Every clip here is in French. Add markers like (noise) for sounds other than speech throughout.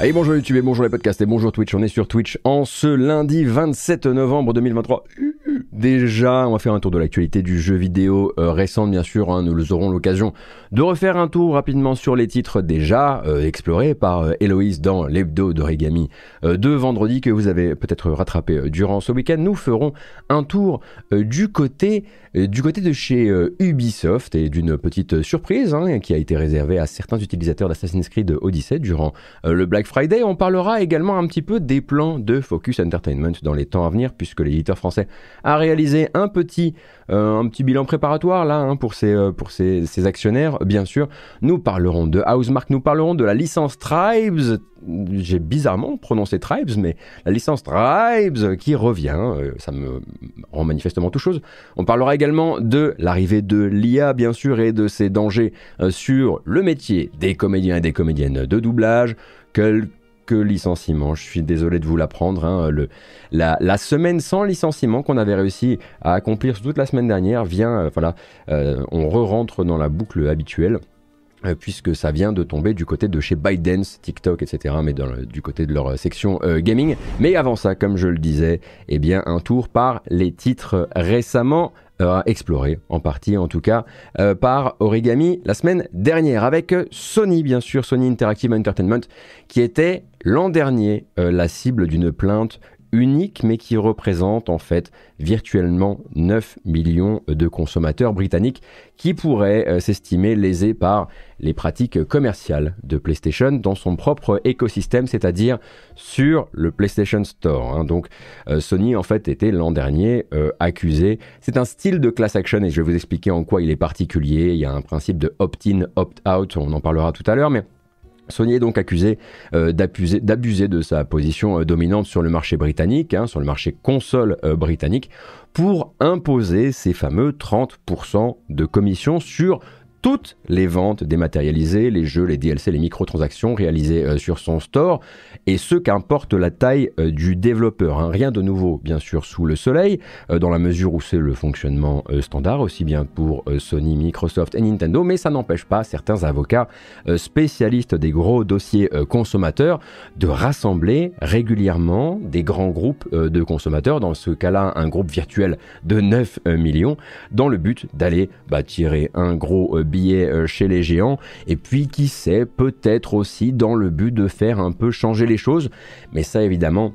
Allez, bonjour YouTube et bonjour les podcasts et bonjour Twitch. On est sur Twitch en ce lundi 27 novembre 2023. Déjà, on va faire un tour de l'actualité du jeu vidéo euh, récente, bien sûr. Hein. nous aurons l'occasion de refaire un tour rapidement sur les titres déjà euh, explorés par euh, dans l'hebdo d'Origami de vendredi que vous avez peut-être rattrapé durant ce week-end. Nous ferons un tour du côté du côté de chez Ubisoft et d'une petite surprise hein, qui a été réservée à certains utilisateurs d'Assassin's Creed Odyssey durant le Black Friday. On parlera également un petit peu des plans de Focus Entertainment dans les temps à venir puisque l'éditeur français a réalisé un petit, euh, un petit bilan préparatoire là hein, pour, ses, euh, pour ses, actionnaires. Bien sûr, nous parlerons de Housemark, nous parlerons de la licence Tribes. J'ai bizarrement prononcé Tribes, mais la licence Tribes qui revient, euh, ça me rend manifestement tout chose. On parlera également de l'arrivée de l'IA, bien sûr, et de ses dangers sur le métier des comédiens et des comédiennes de doublage. Quelques licenciement. Je suis désolé de vous l'apprendre. Hein, la, semaine sans licenciement qu'on avait réussi à accomplir toute la semaine dernière vient, euh, voilà, euh, on re-rentre dans la boucle habituelle. Euh, puisque ça vient de tomber du côté de chez ByteDance, TikTok, etc., mais du côté de leur section gaming. Mais avant ça, comme je le disais, eh bien, un tour par les titres récemment euh, exploré, en partie en tout cas, euh, par Origami la semaine dernière, avec Sony, bien sûr, Sony Interactive Entertainment, qui était l'an dernier euh, la cible d'une plainte unique, mais qui représente en fait virtuellement 9 millions de consommateurs britanniques qui pourraient euh, s'estimer lésés par les pratiques commerciales de PlayStation dans son propre écosystème, c'est-à-dire sur le PlayStation Store. Hein. Donc euh, Sony en fait était l'an dernier euh, accusé. C'est un style de class action et je vais vous expliquer en quoi il est particulier. Il y a un principe de opt-in, opt-out, on en parlera tout à l'heure, mais Sony est donc accusé euh, d'abuser de sa position euh, dominante sur le marché britannique, hein, sur le marché console euh, britannique, pour imposer ces fameux 30% de commission sur toutes les ventes dématérialisées, les jeux, les DLC, les microtransactions réalisées euh, sur son store, et ce qu'importe la taille euh, du développeur. Hein. Rien de nouveau, bien sûr, sous le soleil, euh, dans la mesure où c'est le fonctionnement standard, aussi bien pour Sony, Microsoft et Nintendo, mais ça n'empêche pas certains avocats spécialistes des gros dossiers consommateurs de rassembler régulièrement des grands groupes de consommateurs, dans ce cas-là un groupe virtuel de 9 millions, dans le but d'aller bah, tirer un gros billets euh, chez les géants. Et puis, qui sait, peut-être aussi dans le but de faire un peu changer les choses. Mais ça, évidemment,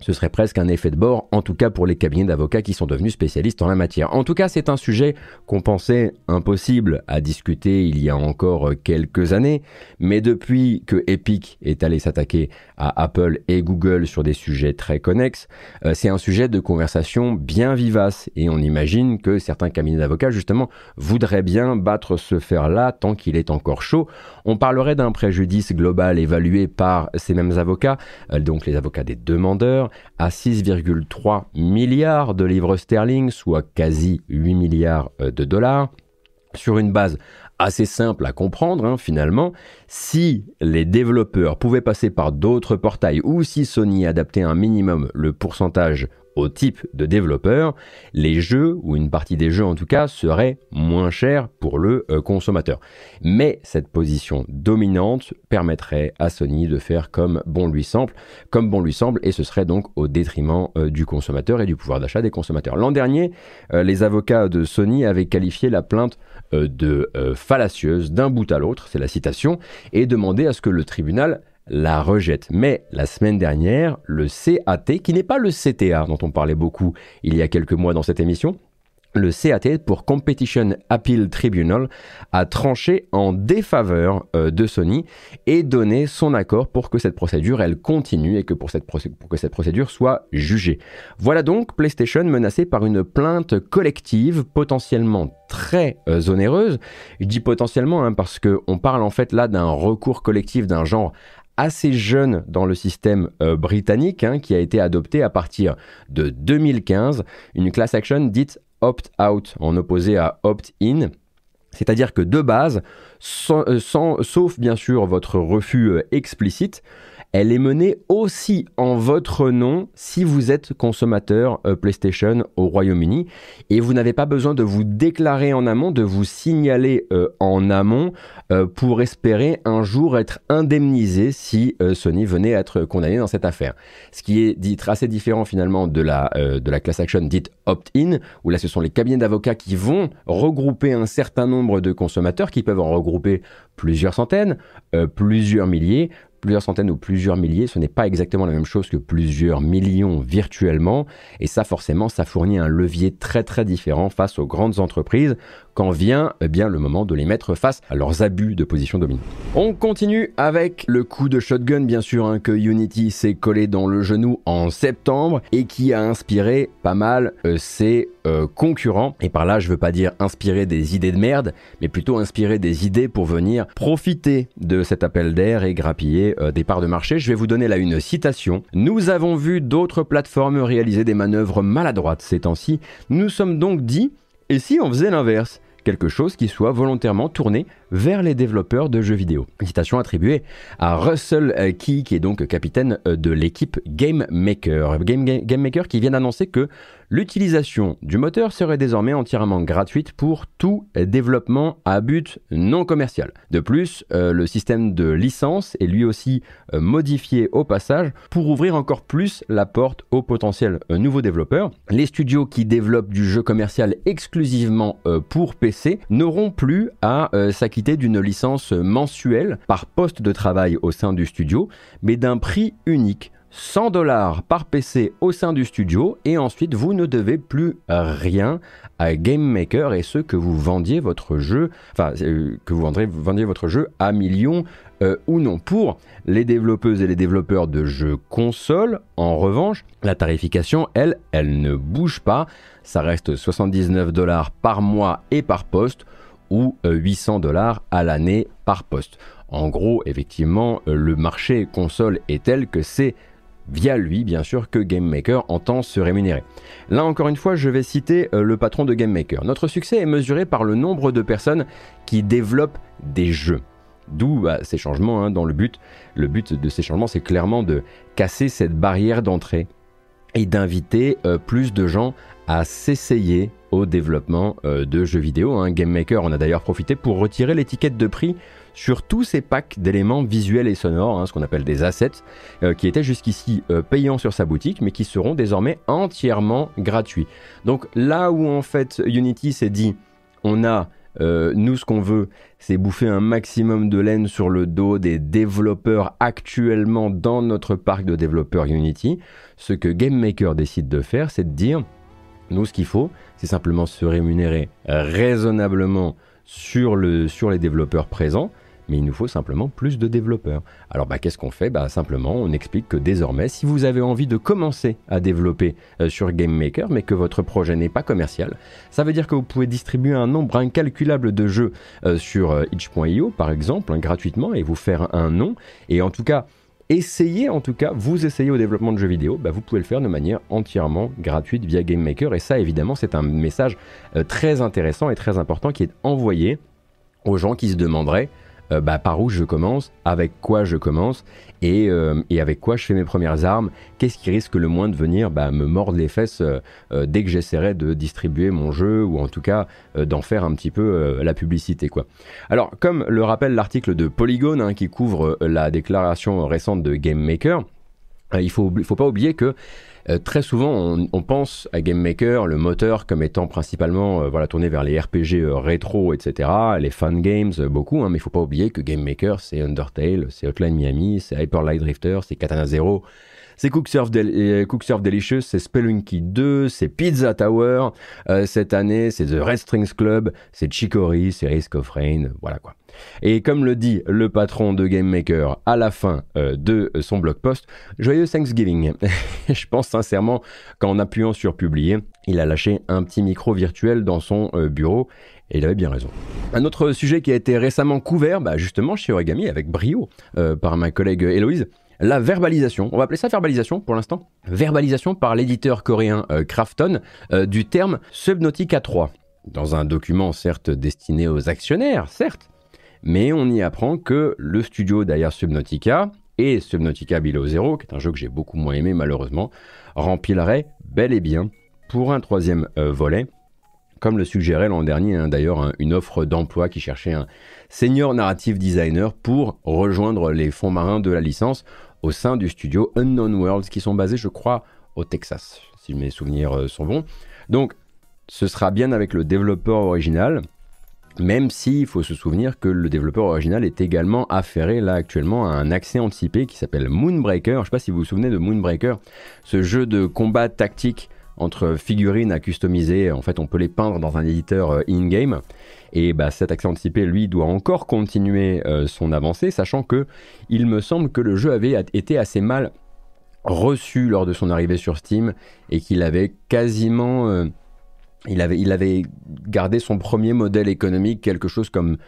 ce serait presque un effet de bord, en tout cas pour les cabinets d'avocats qui sont devenus spécialistes en la matière. En tout cas, c'est un sujet qu'on pensait impossible à discuter il y a encore quelques années, mais depuis que Epic est allé s'attaquer à Apple et Google sur des sujets très connexes, euh, c'est un sujet de conversation bien vivace et on imagine que certains cabinets d'avocats justement voudraient bien battre ce fer-là tant qu'il est encore chaud. On parlerait d'un préjudice global évalué par ces mêmes avocats, euh, donc les avocats des demandeurs, à 6,3 milliards de livres sterling, soit quasi 8 milliards euh, de dollars, sur une base assez simple à comprendre hein, finalement, si les développeurs pouvaient passer par d'autres portails ou si Sony adaptait un minimum le pourcentage au type de développeur, les jeux, ou une partie des jeux en tout cas, seraient moins chers pour le euh, consommateur. Mais cette position dominante permettrait à Sony de faire comme bon lui semble, comme bon lui semble, et ce serait donc au détriment euh, du consommateur et du pouvoir d'achat des consommateurs. L'an dernier, euh, les avocats de Sony avaient qualifié la plainte de fallacieuse d'un bout à l'autre, c'est la citation, et demandé à ce que le tribunal la rejette. Mais la semaine dernière, le CAT, qui n'est pas le CTA dont on parlait beaucoup il y a quelques mois dans cette émission, le CAT pour Competition Appeal Tribunal a tranché en défaveur euh, de Sony et donné son accord pour que cette procédure elle continue et que pour, cette que cette procédure soit jugée. Voilà donc PlayStation menacée par une plainte collective potentiellement très euh, onéreuse. Je dis potentiellement hein, parce qu'on parle en fait là d'un recours collectif d'un genre assez jeune dans le système euh, britannique, hein, qui a été adopté à partir de 2015, une class action dite opt-out, en opposé à opt-in. C'est-à-dire que de base, euh, sauf bien sûr votre refus euh, explicite, elle est menée aussi en votre nom si vous êtes consommateur euh, PlayStation au Royaume-Uni et vous n'avez pas besoin de vous déclarer en amont, de vous signaler euh, en amont euh, pour espérer un jour être indemnisé si Sony venait à être condamné dans cette affaire. Ce qui est dit assez différent finalement de la, de la class action dite opt-in, où là ce sont les cabinets d'avocats qui vont regrouper un certain nombre de consommateurs qui peuvent en regrouper plusieurs centaines, plusieurs milliers, plusieurs centaines ou plusieurs milliers, ce n'est pas exactement la même chose que plusieurs millions virtuellement. Et ça, forcément, ça fournit un levier très très différent face aux grandes entreprises quand vient eh bien, le moment de les mettre face à leurs abus de position dominante. On continue avec le coup de shotgun, bien sûr, hein, que Unity s'est collé dans le genou en septembre et qui a inspiré pas mal euh, ses euh, concurrents. Et par là, je veux pas dire inspirer des idées de merde, mais plutôt inspirer des idées pour venir profiter de cet appel d'air et grappiller euh, des parts de marché. Je vais vous donner là une citation. Nous avons vu d'autres plateformes réaliser des manœuvres maladroites ces temps-ci. Nous sommes donc dit, et si on faisait l'inverse? Quelque chose qui soit volontairement tourné vers les développeurs de jeux vidéo. Citation attribuée à Russell Key, qui est donc capitaine euh, de l'équipe Game Maker. Game, Maker qui vient d'annoncer que l'utilisation du moteur serait désormais entièrement gratuite pour tout développement à but non commercial. De plus, euh, le système de licence est lui aussi euh, modifié au passage pour ouvrir encore plus la porte aux potentiels nouveaux développeurs. Les studios qui développent du jeu commercial exclusivement pour PC n'auront plus à s'acquitter d'une licence mensuelle par poste de travail au sein du studio, mais d'un prix unique. 100 dollars par PC au sein du studio et ensuite vous ne devez plus rien à Game Maker et ce que vous vendiez votre jeu, enfin euh, que vous vendiez votre jeu à millions euh, ou non. Pour les développeuses et les développeurs de jeux console, en revanche, la tarification, elle, elle ne bouge pas. Ça reste 79 dollars par mois et par poste ou 800 euh, dollars à l'année par poste. En gros, effectivement, euh, le marché console est tel que c'est via lui, bien sûr, que Game Maker entend se rémunérer. Là, encore une fois, je vais citer euh, le patron de Game Maker. Notre succès est mesuré par le nombre de personnes qui développent des jeux. D'où bah, ces changements hein, dans le but. Le but de ces changements, c'est clairement de casser cette barrière d'entrée et d'inviter plus de gens à s'essayer au développement euh, de jeux vidéo. Hein. Game Maker en a d'ailleurs profité pour retirer l'étiquette de prix sur tous ces packs d'éléments visuels et sonores, hein, ce qu'on appelle des assets, euh, qui étaient jusqu'ici euh, payants sur sa boutique, mais qui seront désormais entièrement gratuits. Donc là où en fait Unity s'est dit, on a nous, ce qu'on veut, c'est bouffer un maximum de laine sur le dos des développeurs actuellement dans notre parc de développeurs Unity. Ce que Game Maker décide de faire, c'est de dire, nous, ce qu'il faut, c'est simplement se rémunérer raisonnablement sur, le, sur les développeurs présents, mais il nous faut simplement plus de développeurs. Alors bah, qu'est-ce qu'on fait? Bah, Simplement, on explique que désormais, si vous avez envie de commencer à développer euh, sur Game Maker, mais que votre projet n'est pas commercial, ça veut dire que vous pouvez distribuer un nombre incalculable de jeux euh, sur euh, itch.io, par exemple, hein, gratuitement, et vous faire un nom. Et en tout cas, essayez en tout cas, vous essayez au développement de jeux vidéo, bah, vous pouvez le faire de manière entièrement gratuite via Game Maker. Et ça, évidemment, c'est un message euh, très intéressant et très important qui est envoyé aux gens qui se demanderaient euh, bah, par où je commence, avec quoi je commence et, euh, et, avec quoi je fais mes premières armes, qu'est-ce qui risque le moins de venir bah, me mordre les fesses euh, dès que j'essaierai de distribuer mon jeu ou en tout cas d'en faire un petit peu la publicité. Quoi. Alors comme le rappelle l'article de Polygon hein, qui couvre la déclaration récente de Game Maker, il ne faut, faut pas oublier que euh, très souvent, on, pense à Game Maker, le moteur, comme étant principalement euh, voilà, tourné vers les RPG euh, rétro, etc., les fun games, beaucoup, hein, mais il faut pas oublier que Game Maker, c'est Undertale, c'est Hotline Miami, c'est Hyper Light Drifter, c'est Katana Zero, c'est Cooksurf, Delicious, c'est Spelunky 2, c'est Pizza Tower. cette année, c'est The Red Strings Club, c'est Chicory, c'est Risk of Rain, voilà quoi. Et comme le dit le patron de Game Maker à la fin euh, de son blog post, joyeux Thanksgiving. (laughs) Je pense sincèrement qu'en appuyant sur publier, il a lâché un petit micro virtuel dans son euh, bureau et il avait bien raison. Un autre sujet qui a été récemment couvert, bah, justement chez Origami avec brio euh, par ma collègue Héloïse, la verbalisation, on va appeler ça verbalisation pour l'instant, verbalisation par l'éditeur coréen Krafton du terme Subnautica 3. Dans un document certes destiné aux actionnaires, certes, mais on y apprend que le studio derrière Subnautica et Subnautica Below Zero, qui est un jeu que j'ai beaucoup moins aimé malheureusement, rempliraient bel et bien pour un troisième euh, volet, comme le suggérait l'an dernier hein, d'ailleurs une offre d'emploi qui cherchait un senior narrative designer pour rejoindre les fonds marins de la licence au sein du studio Unknown Worlds qui sont basés je crois au Texas si mes souvenirs euh, sont bons. Donc ce sera bien avec le développeur original, même s'il faut se souvenir que le développeur original est également affairé là actuellement à un accès anticipé qui s'appelle Moonbreaker. Je ne sais pas si vous vous souvenez de Moonbreaker, ce jeu de combat tactique entre figurines à customiser. En fait, on peut les peindre dans un éditeur euh, in-game. Et bah, cet accès anticipé, lui, doit encore continuer euh, son avancée, sachant que il me semble que le jeu avait été assez mal reçu lors de son arrivée sur Steam et qu'il avait quasiment... Euh, il avait, il avait gardé son premier modèle économique, quelque chose comme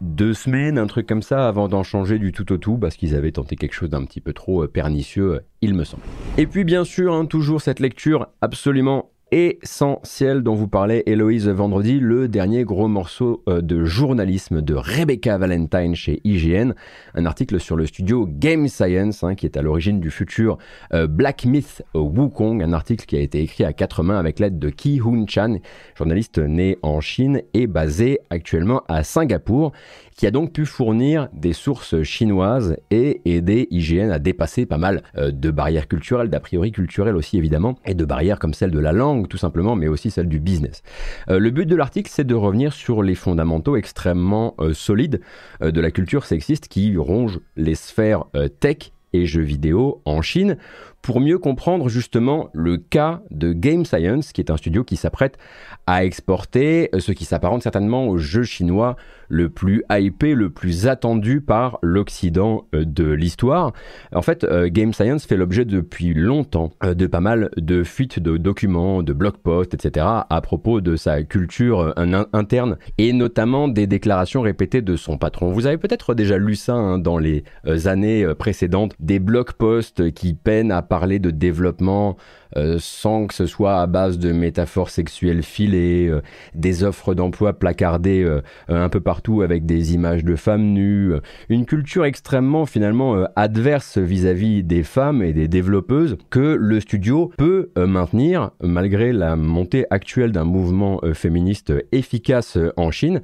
deux semaines, un truc comme ça, avant d'en changer du tout au tout, parce qu'ils avaient tenté quelque chose d'un petit peu trop euh, pernicieux, il me semble. Et puis bien sûr, hein, toujours cette lecture absolument essentiel dont vous parlait Héloïse vendredi, le dernier gros morceau euh, de journalisme de Rebecca Valentine chez IGN, un article sur le studio Game Science hein, qui est à l'origine du futur euh, Black Myth Wukong, un article qui a été écrit à quatre mains avec l'aide de Ki Hoon Chan, journaliste né en Chine et basé actuellement à Singapour qui a donc pu fournir des sources chinoises et aider IGN à dépasser pas mal euh, de barrières culturelles, d'a priori culturelles aussi évidemment, et de barrières comme celle de la langue tout simplement, mais aussi celle du business. Euh, le but de l'article, c'est de revenir sur les fondamentaux extrêmement euh, solides de la culture sexiste qui ronge les sphères tech et jeux vidéo en Chine pour mieux comprendre justement le cas de Game Science, qui est un studio qui s'apprête à exporter ce qui s'apparente certainement au jeu chinois le plus hypé, le plus attendu par l'Occident euh, de l'histoire. En fait, euh, Game Science fait l'objet depuis longtemps euh, de pas mal de fuites de documents, de blog posts, etc. à propos de sa culture interne et notamment des déclarations répétées de son patron. Vous avez peut-être déjà lu ça hein, dans les années précédentes, des blog posts qui peinent à parler de développement euh, sans que ce soit à base de métaphores sexuelles filées, euh, des offres d'emploi placardées euh, un peu partout avec des images de femmes nues, une culture extrêmement finalement adverse vis-à-vis des femmes et des développeuses que le studio peut maintenir malgré la montée actuelle d'un mouvement féministe efficace en Chine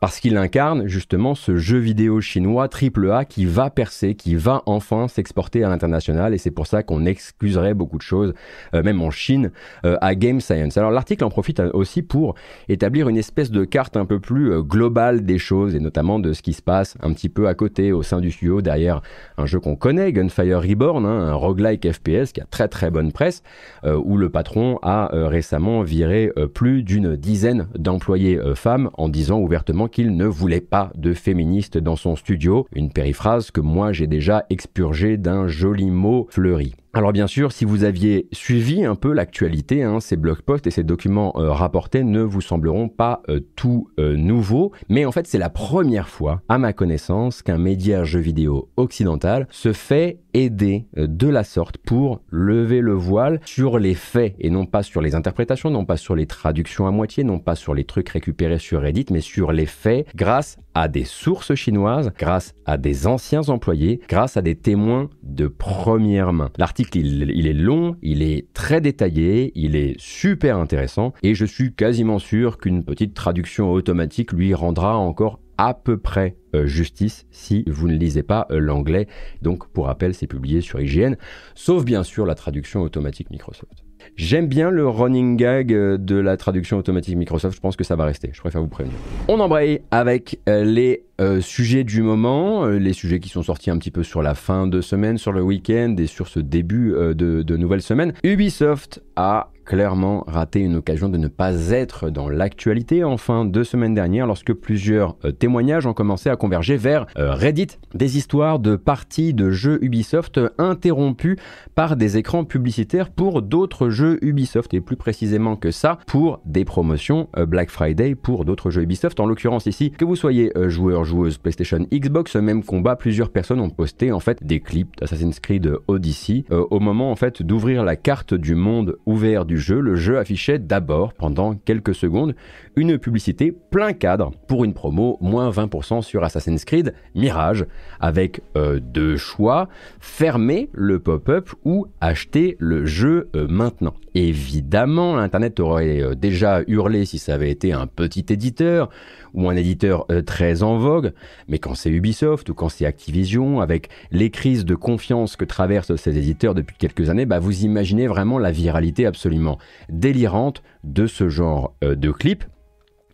parce qu'il incarne justement ce jeu vidéo chinois AAA qui va percer, qui va enfin s'exporter à l'international et c'est pour ça qu'on excuserait beaucoup de choses même en Chine, euh, à Game Science. Alors l'article en profite euh, aussi pour établir une espèce de carte un peu plus globale des choses et notamment de ce qui se passe un petit peu à côté au sein du studio derrière un jeu qu'on connaît, Gunfire Reborn, hein, un roguelike FPS qui a très très bonne presse, où le patron a récemment viré plus d'une dizaine d'employés femmes en disant ouvertement qu'il ne voulait pas de féministes dans son studio, une périphrase que moi j'ai déjà expurgée d'un joli mot fleuri. Alors bien sûr, si vous aviez suivi un peu l'actualité, hein, ces blog posts et ces documents euh, rapportés ne vous sembleront pas euh, tout euh, nouveaux, mais en fait c'est la première fois, à ma connaissance, qu'un média jeu vidéo occidental se fait aider de la sorte pour lever le voile sur les faits et non pas sur les interprétations, non pas sur les traductions à moitié, non pas sur les trucs récupérés sur Reddit, mais sur les faits grâce à des sources chinoises, grâce à des anciens employés, grâce à des témoins de première main. L'article, il, est long, il est très détaillé, il est super intéressant, et je suis quasiment sûr qu'une petite traduction automatique lui rendra encore à peu près euh, justice si vous ne lisez pas euh, l'anglais. Donc pour rappel, c'est publié sur IGN, sauf bien sûr la traduction automatique Microsoft. J'aime bien le running gag euh, de la traduction automatique Microsoft, je pense que ça va rester, je préfère vous prévenir. On embraye avec euh, les euh, sujets du moment, les sujets qui sont sortis un petit peu sur la fin de semaine, sur le week-end et sur ce début de, nouvelle semaine. Ubisoft a clairement raté une occasion de ne pas être dans l'actualité en fin de semaine dernière lorsque plusieurs témoignages ont commencé à converger vers Reddit. Des histoires de parties de jeux Ubisoft interrompues par des écrans publicitaires pour d'autres jeux Ubisoft et plus précisément que ça pour des promotions euh, Black Friday pour d'autres jeux Ubisoft. En l'occurrence ici, que vous soyez euh, joueur joueuses PlayStation Xbox, même combat, plusieurs personnes ont posté en fait des clips d'Assassin's Creed Odyssey. Euh, au moment en fait d'ouvrir la carte du monde ouvert du jeu, le jeu affichait d'abord pendant quelques secondes une publicité plein cadre pour une promo moins 20% sur Assassin's Creed Mirage avec euh, deux choix fermer le pop-up ou acheter le jeu euh, maintenant. Évidemment, l'internet aurait déjà hurlé si ça avait été un petit éditeur ou un éditeur euh, très en vogue, mais quand c'est Ubisoft ou quand c'est Activision, avec les crises de confiance que traversent ces éditeurs depuis quelques années, bah vous imaginez vraiment la viralité absolument délirante de ce genre euh, de clip.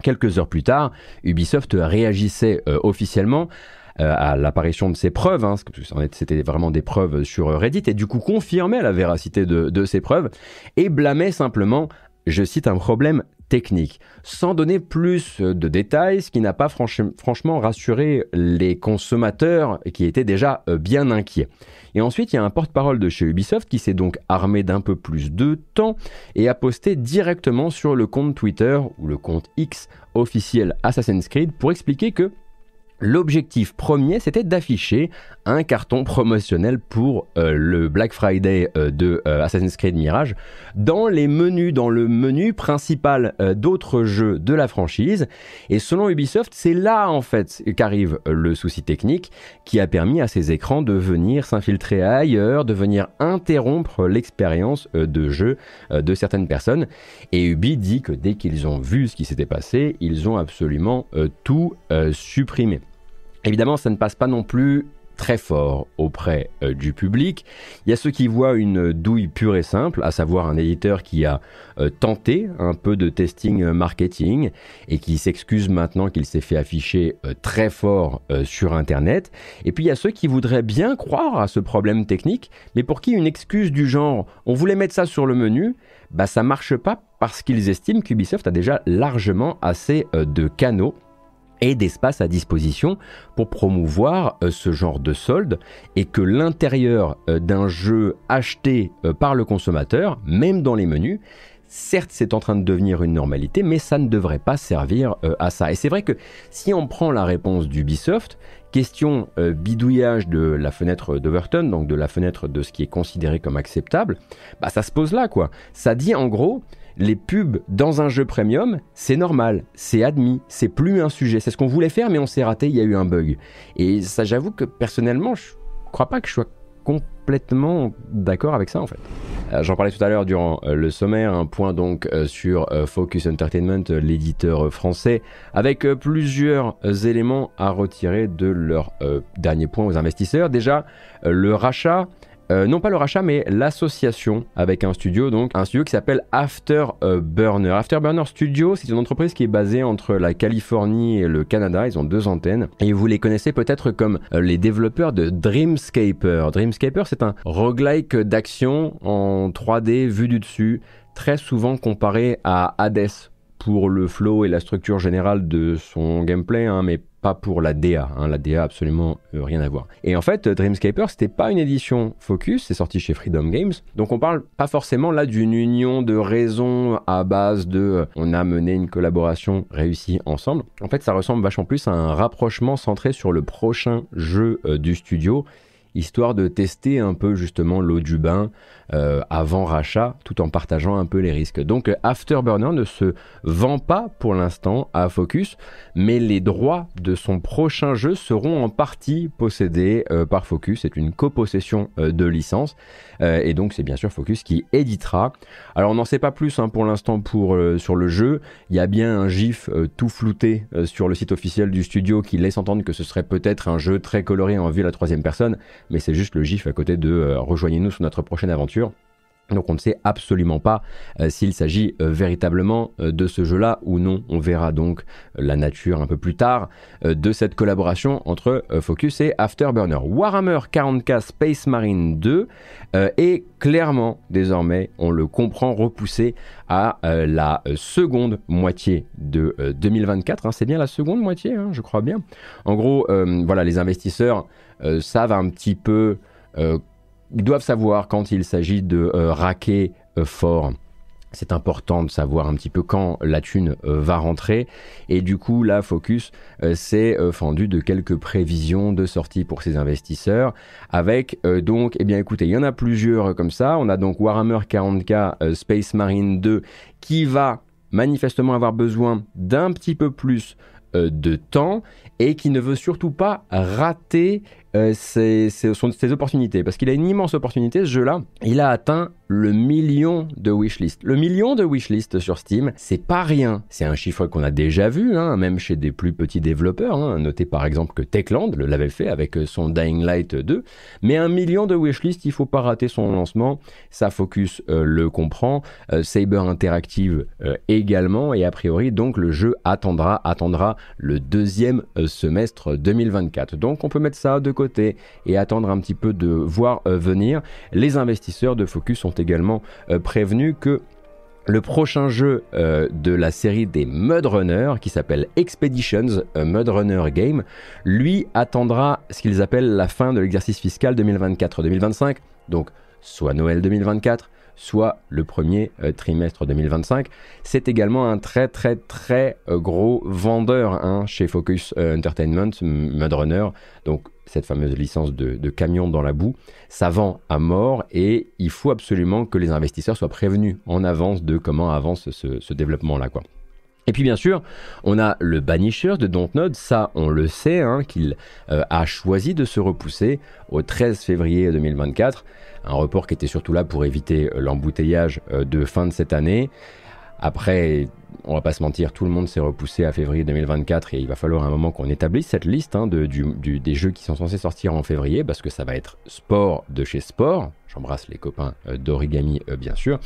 Quelques heures plus tard, Ubisoft réagissait euh, officiellement à l'apparition de ces preuves, hein, c'était vraiment des preuves sur Reddit, et du coup confirmait la véracité de, de ces preuves, et blâmait simplement je cite un problème technique, sans donner plus de détails, ce qui n'a pas franchement rassuré les consommateurs qui étaient déjà euh, bien inquiets. Et ensuite, il y a un porte-parole de chez Ubisoft qui s'est donc armé d'un peu plus de temps et a posté directement sur le compte Twitter ou le compte X officiel Assassin's Creed pour expliquer que L'objectif premier, c'était d'afficher un carton promotionnel pour euh, le Black Friday euh, de euh, Assassin's Creed Mirage dans les menus, dans le menu principal d'autres jeux de la franchise. Et selon Ubisoft, c'est là en fait qu'arrive le souci technique qui a permis à ces écrans de venir s'infiltrer ailleurs, de venir interrompre l'expérience de jeu de certaines personnes. Et Ubi dit que dès qu'ils ont vu ce qui s'était passé, ils ont absolument tout supprimé. Évidemment, ça ne passe pas non plus très fort auprès euh, du public. Il y a ceux qui voient une douille pure et simple, à savoir un éditeur qui a euh, tenté un peu de testing euh, marketing et qui s'excuse maintenant qu'il s'est fait afficher très fort sur Internet. Et puis il y a ceux qui voudraient bien croire à ce problème technique, mais pour qui une excuse du genre on voulait mettre ça sur le menu, bah ça marche pas parce qu'ils estiment qu'Ubisoft a déjà largement assez de canaux et d'espace à disposition pour promouvoir euh, ce genre de solde et que l'intérieur euh, d'un jeu acheté euh, par le consommateur, même dans les menus, certes c'est en train de devenir une normalité, mais ça ne devrait pas servir à ça. Et c'est vrai que si on prend la réponse d'Ubisoft, question bidouillage de la fenêtre d'Overton, donc de la fenêtre de ce qui est considéré comme acceptable, bah ça se pose là quoi. Ça dit en gros, les pubs dans un jeu premium, c'est normal, c'est admis, c'est plus un sujet. C'est ce qu'on voulait faire, mais on s'est raté, il y a eu un bug. Et ça, j'avoue que personnellement, je crois pas que je sois complètement d'accord avec ça en fait. Euh, j'en parlais tout à l'heure durant euh, le sommaire, un point donc euh, sur Focus Entertainment, l'éditeur français, avec plusieurs éléments à retirer de leur dernier point aux investisseurs. Déjà, le rachat euh, non pas le rachat, mais l'association avec un studio, donc un studio qui s'appelle Afterburner. Afterburner Studio, c'est une entreprise qui est basée entre la Californie et le Canada. Ils ont deux antennes. Et vous les connaissez peut-être comme euh, les développeurs de Dreamscaper. Dreamscaper, c'est un roguelike d'action en 3D vu du dessus, très souvent comparé à Hades pour le flow et la structure générale de son gameplay, hein, mais pas pour la DA. Hein, la DA absolument euh, rien à voir. Et en fait, Dreamscaper, c'était pas une édition Focus, c'est sorti chez Freedom Games. Donc on parle pas forcément là d'une union de raisons à base de euh, on a mené une collaboration réussie ensemble. En fait, ça ressemble vachement plus à un rapprochement centré sur le prochain jeu euh, du studio histoire de tester un peu justement l'eau du bain euh, avant rachat, tout en partageant un peu les risques. Donc Afterburner ne se vend pas pour l'instant à Focus, mais les droits de son prochain jeu seront en partie possédés euh, par Focus. C'est une copossession euh, de licence, et donc c'est bien sûr Focus qui éditera. Alors on n'en sait pas plus hein, pour l'instant sur le jeu. Il y a bien un gif tout flouté sur le site officiel du studio qui laisse entendre que ce serait peut-être un jeu très coloré en vue à la troisième personne mais c'est juste le gif à côté de euh, rejoignez-nous sur notre prochaine aventure. Donc on ne sait absolument pas euh, s'il s'agit euh, véritablement de ce jeu-là ou non. On verra donc la nature un peu plus tard de cette collaboration entre Focus et Afterburner. Warhammer 40k Space Marine 2 est clairement désormais, on le comprend, repoussé à la seconde moitié de 2024. Hein. C'est bien la seconde moitié, hein, je crois bien. En gros, voilà, les investisseurs euh, savent un petit peu, euh, ils doivent savoir quand il s'agit de euh, raquer fort c'est important de savoir un petit peu quand la thune euh, va rentrer. Et du coup, là, Focus euh, s'est euh, fendu de quelques prévisions de sortie pour ses investisseurs. Avec donc, eh bien écoutez, il y en a plusieurs comme ça. On a donc Warhammer 40k Space Marine 2 qui va manifestement avoir besoin d'un petit peu plus de temps et qui ne veut surtout pas rater ses, ses, opportunités. Parce qu'il a une immense opportunité, ce jeu-là. Il a atteint le million de wishlist. Le million de wishlist sur Steam, c'est pas rien. C'est un chiffre qu'on a déjà vu, hein, même chez des plus petits développeurs. Hein. Notez par exemple que Techland l'avait fait avec son Dying Light 2. Mais un million de wishlist, il faut pas rater son lancement. Ça Focus euh, le comprend. Euh, Saber Interactive euh, également. Et a priori, donc le jeu attendra, attendra le deuxième semestre 2024. Donc on peut mettre ça de côté et attendre un petit peu de voir venir. Les investisseurs de Focus ont également euh, prévenu que le prochain jeu euh, de la série des Mud Runner, qui s'appelle Expeditions Mud Runner Game, lui attendra ce qu'ils appellent la fin de l'exercice fiscal 2024-2025, donc soit Noël 2024, soit le premier euh, trimestre 2025. C'est également un très très très gros vendeur hein, chez Focus Entertainment, Mud Runner, donc cette fameuse licence de, camion dans la boue, ça vend à mort et il faut absolument que les investisseurs soient prévenus en avance de comment avance ce, développement-là. quoi. Et puis bien sûr, on a le Banisher de Dontnod, ça on le sait, hein, qu'il euh, a choisi de se repousser au 13 février 2024, un report qui était surtout là pour éviter euh, l'embouteillage euh, de fin de cette année. Après, on va pas se mentir, tout le monde s'est repoussé à février 2024 et il va falloir un moment qu'on établisse cette liste hein, de, des jeux qui sont censés sortir en février parce que ça va être sport de chez sport. J'embrasse les copains d'Origami bien sûr.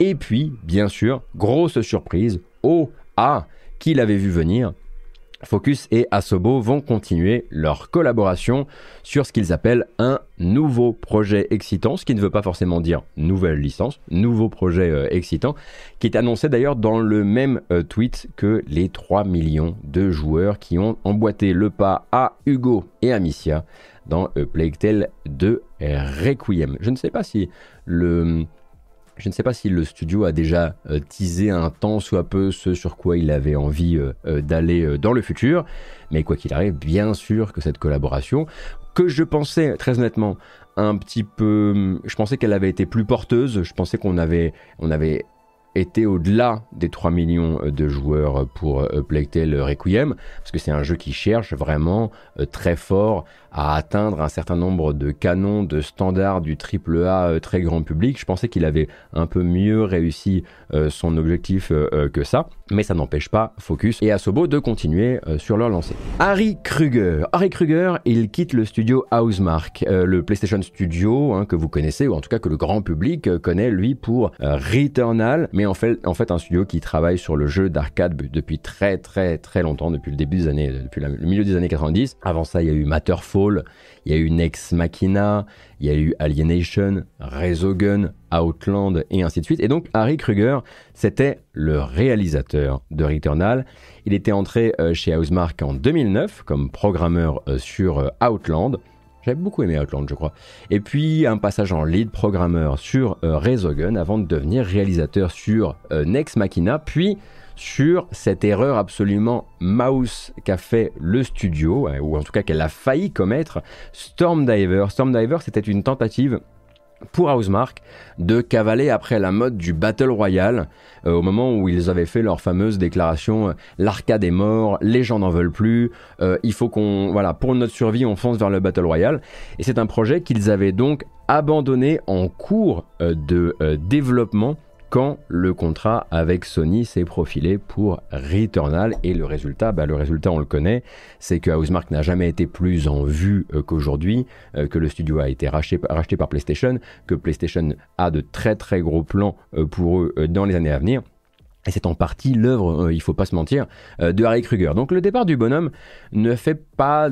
Et puis, bien sûr, grosse surprise, oh ah, qui l'avait vu venir Focus et Asobo vont continuer leur collaboration sur ce qu'ils appellent un nouveau projet excitant, ce qui ne veut pas forcément dire nouvelle licence, nouveau projet euh, excitant, qui est annoncé d'ailleurs dans le même euh, tweet que les 3 millions de joueurs qui ont emboîté le pas à Hugo et à Missia dans euh, Plague Tale 2 Requiem. Je ne sais pas si le je ne sais pas si le studio a déjà euh, teasé un temps soit peu ce sur quoi il avait envie euh, euh, d'aller dans le futur, mais quoi qu'il arrive, bien sûr que cette collaboration, que je pensais très honnêtement un petit peu, je pensais qu'elle avait été plus porteuse, je pensais qu'on avait, on avait été au-delà des 3 millions de joueurs pour Plague Tale Requiem, parce que c'est un jeu qui cherche vraiment très fort à atteindre un certain nombre de canons de standards du triple A euh, très grand public. Je pensais qu'il avait un peu mieux réussi euh, son objectif euh, que ça, mais ça n'empêche pas Focus et Asobo de continuer sur leur lancée. Harry Kruger. Harry Kruger, il quitte le studio Housemark, le PlayStation Studio hein, que vous connaissez, ou en tout cas que le grand public connaît lui pour Returnal, mais en fait, en fait un studio qui travaille sur le jeu d'arcade depuis très très très longtemps, depuis le début des années, depuis le milieu des années 90. Avant ça, il y a eu Matterfall il y a eu Nex Machina, il y a eu Alienation, Resogun, Outland et ainsi de suite. Et donc Harry Kruger, c'était le réalisateur de Returnal. Il était entré euh, chez Housemark en 2009 comme programmeur euh, sur euh, Outland. J'avais beaucoup aimé Outland, je crois. Et puis un passage en lead programmeur sur Resogun avant de devenir réalisateur sur Nex Machina, puis sur cette erreur absolument mouse qu'a fait le studio, euh, ou en tout cas qu'elle a failli commettre, Stormdiver. Stormdiver, c'était une tentative pour Housemark de cavaler après la mode du Battle Royale euh, au moment où ils avaient fait leur fameuse déclaration euh, l'arcade est mort, les gens n'en veulent plus, il faut qu'on voilà, pour notre survie, on fonce vers le Battle Royale et c'est un projet qu'ils avaient donc abandonné en cours de développement quand le contrat avec Sony s'est profilé pour Returnal et le résultat, bah, le résultat on le connaît, c'est que Housemark n'a jamais été plus en vue euh, qu'aujourd'hui, euh, que le studio a été racheté, par PlayStation, que PlayStation a de très très gros plans euh, pour eux dans les années à venir. Et c'est en partie l'œuvre, euh, il faut pas se mentir, euh, de Harry Kruger. Donc le départ du bonhomme ne fait pas,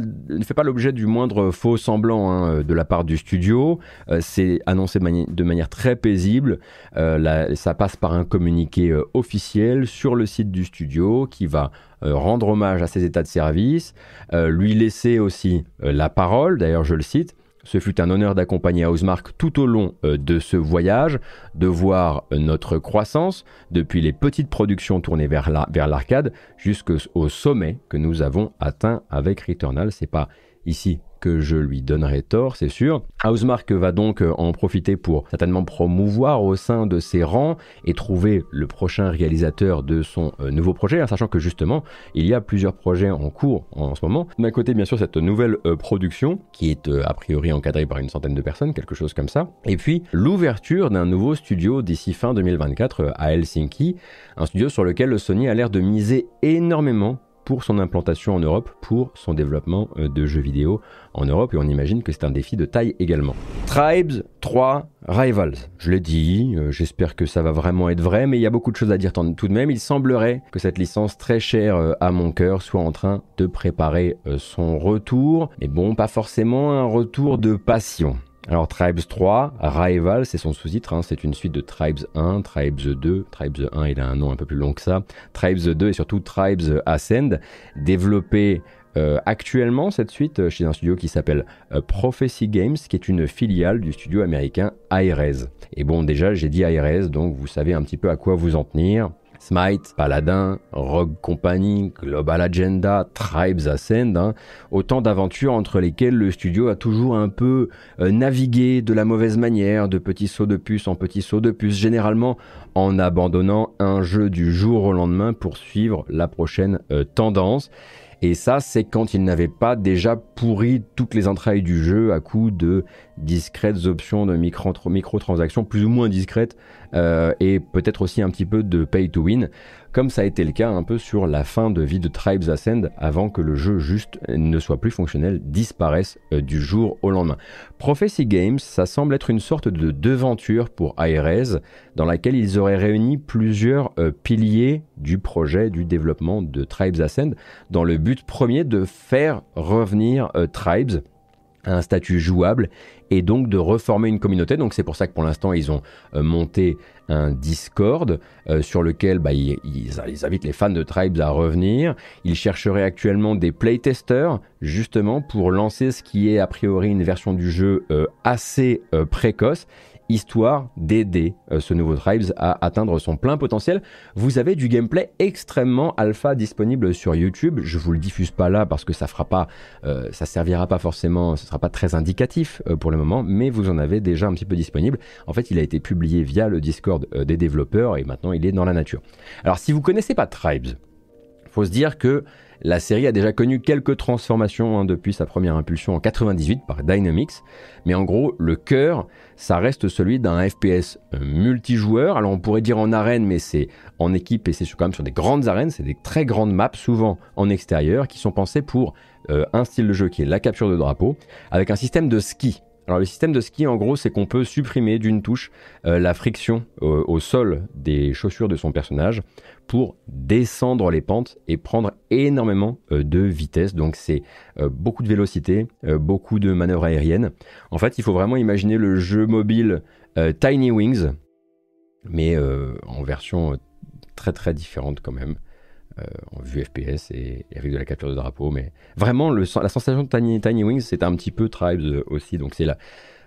l'objet du moindre faux semblant hein, de la part du studio. Euh, c'est annoncé de, manière très paisible. ça passe par un communiqué officiel sur le site du studio qui va rendre hommage à ses états de service, lui laisser aussi la parole. D'ailleurs, je le cite. Ce fut un honneur d'accompagner Housemark tout au long euh, de ce voyage, de voir notre croissance depuis les petites productions tournées vers l'arcade jusqu'au sommet que nous avons atteint avec Returnal. C'est pas ici que je lui donnerai tort, c'est sûr. Housemark va donc euh, en profiter pour certainement promouvoir au sein de ses rangs et trouver le prochain réalisateur de son euh, nouveau projet, hein, sachant que justement, il y a plusieurs projets en cours en, ce moment. D'un côté, bien sûr, cette nouvelle euh, production qui est a priori encadrée par une centaine de personnes, quelque chose comme ça. Et puis, l'ouverture d'un nouveau studio d'ici fin 2024 à Helsinki, un studio sur lequel Sony a l'air de miser énormément pour son implantation en Europe, pour son développement euh, de jeux vidéo en Europe, et on imagine que c'est un défi de taille également. Tribes 3 Rivals, je l'ai dit, euh, j'espère que ça va vraiment être vrai, mais il y a beaucoup de choses à dire tout de même. Il semblerait que cette licence très chère euh, à mon cœur soit en train de préparer son retour, mais bon, pas forcément un retour de passion. Alors Tribes 3, Rival, c'est son sous-titre, hein. c'est une suite de Tribes 1, Tribes 2, Tribes 1 il a un nom un peu plus long que ça, Tribes 2 et surtout Tribes Ascend, développé euh, actuellement cette suite euh, chez un studio qui s'appelle euh, Prophecy Games, qui est une filiale du studio américain Ares. Et bon déjà j'ai dit Ares, donc vous savez un petit peu à quoi vous en tenir. Smite, Paladin, Rogue Company, Global Agenda, Tribes Ascend, hein. autant d'aventures entre lesquelles le studio a toujours un peu euh, navigué de la mauvaise manière, de petits sauts de puce en petits sauts de puce, généralement en abandonnant un jeu du jour au lendemain pour suivre la prochaine euh, tendance. Et ça, c'est quand il n'avait pas déjà pourri toutes les entrailles du jeu à coup de discrètes options de microtransactions, plus ou moins discrètes, euh, et peut-être aussi un petit peu de pay to win, comme ça a été le cas un peu sur la fin de vie de Tribes Ascend, avant que le jeu juste ne soit plus fonctionnel, disparaisse euh, du jour au lendemain. Prophecy Games, ça semble être une sorte de devanture pour ARS, dans laquelle ils auraient réuni plusieurs euh, piliers du projet du développement de Tribes Ascend, dans le but premier de faire revenir Tribes un statut jouable et donc de reformer une communauté. Donc c'est pour ça que pour l'instant ils ont euh, monté un Discord euh, sur lequel bah, ils, invitent les fans de Tribes à revenir. Ils chercheraient actuellement des playtesters justement pour lancer ce qui est a priori une version du jeu euh, assez précoce histoire d'aider euh, ce nouveau Tribes à atteindre son plein potentiel. Vous avez du gameplay extrêmement alpha disponible sur YouTube. Je vous le diffuse pas là parce que ça fera pas, euh, ça servira pas forcément, ce sera pas très indicatif euh, pour le moment, mais vous en avez déjà un petit peu disponible. En fait, il a été publié via le Discord des développeurs et maintenant il est dans la nature. Alors, si vous connaissez pas Tribes, faut se dire que la série a déjà connu quelques transformations hein, depuis sa première impulsion en 98 par Dynamics, mais en gros, le cœur, ça reste celui d'un FPS euh, multijoueur. Alors on pourrait dire en arène, mais c'est en équipe et c'est quand même sur des grandes arènes, c'est des très grandes maps, souvent en extérieur, qui sont pensées pour euh, un style de jeu qui est la capture de drapeau, avec un système de ski. Alors le système de ski en gros c'est qu'on peut supprimer d'une touche euh, la friction au sol des chaussures de son personnage pour descendre les pentes et prendre énormément euh, de vitesse. Donc c'est euh, beaucoup de vélocité, euh, beaucoup de manœuvres aériennes. En fait, il faut vraiment imaginer le jeu mobile Tiny Wings, mais en version très très différente quand même. En vue FPS et, avec de la capture de drapeau, mais vraiment la sensation de Tiny, Tiny Wings, c'est un petit peu Tribes aussi, donc c'est la,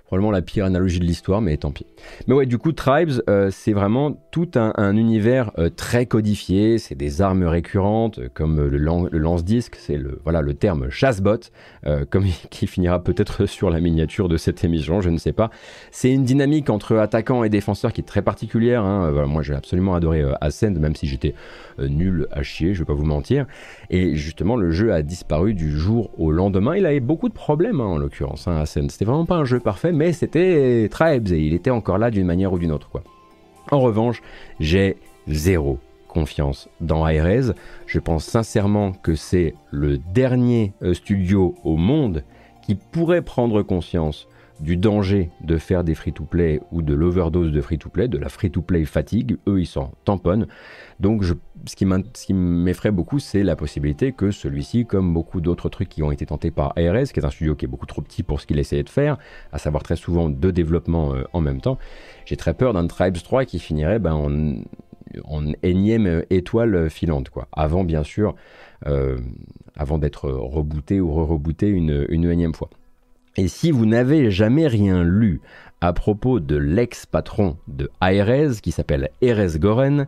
probablement la pire analogie de l'histoire, mais tant pis. Mais ouais, du coup, Tribes, euh, c'est vraiment tout un, univers euh, très codifié. C'est des armes récurrentes, euh, comme le, lance-disque, c'est le, voilà, le terme chasse-bot, comme (laughs) qui finira peut-être sur la miniature de cette émission, je ne sais pas. C'est une dynamique entre attaquants et défenseurs qui est très particulière. Hein. moi, j'ai absolument adoré Ascend, même si j'étais nul à chier, je vais pas vous mentir. Et justement, le jeu a disparu du jour au lendemain. Il avait beaucoup de problèmes, hein, en l'occurrence, hein, Ascend. C'était vraiment pas un jeu parfait, mais c'était Tribes et il était encore là d'une manière ou d'une autre. Quoi. En revanche, j'ai zéro confiance dans Ares. Je pense sincèrement que c'est le dernier euh, studio au monde qui pourrait prendre conscience du danger de faire des free-to-play ou de l'overdose de free-to-play, de la free-to-play fatigue. Eux, ils s'en tamponnent. Donc, ce qui m'effraie beaucoup, c'est la possibilité que celui-ci, comme beaucoup d'autres trucs qui ont été tentés par ARS, qui est un studio qui est beaucoup trop petit pour ce qu'il essayait de faire, à savoir très souvent deux développements euh, en même temps, j'ai très peur d'un Tribes 3 qui finirait ben, en, énième étoile filante. Quoi. Avant, bien sûr, euh, avant d'être rebooté ou re-rebooté une, une énième fois. Et si vous n'avez jamais rien lu à propos de l'ex-patron de Aerez, qui s'appelle Erez Goren,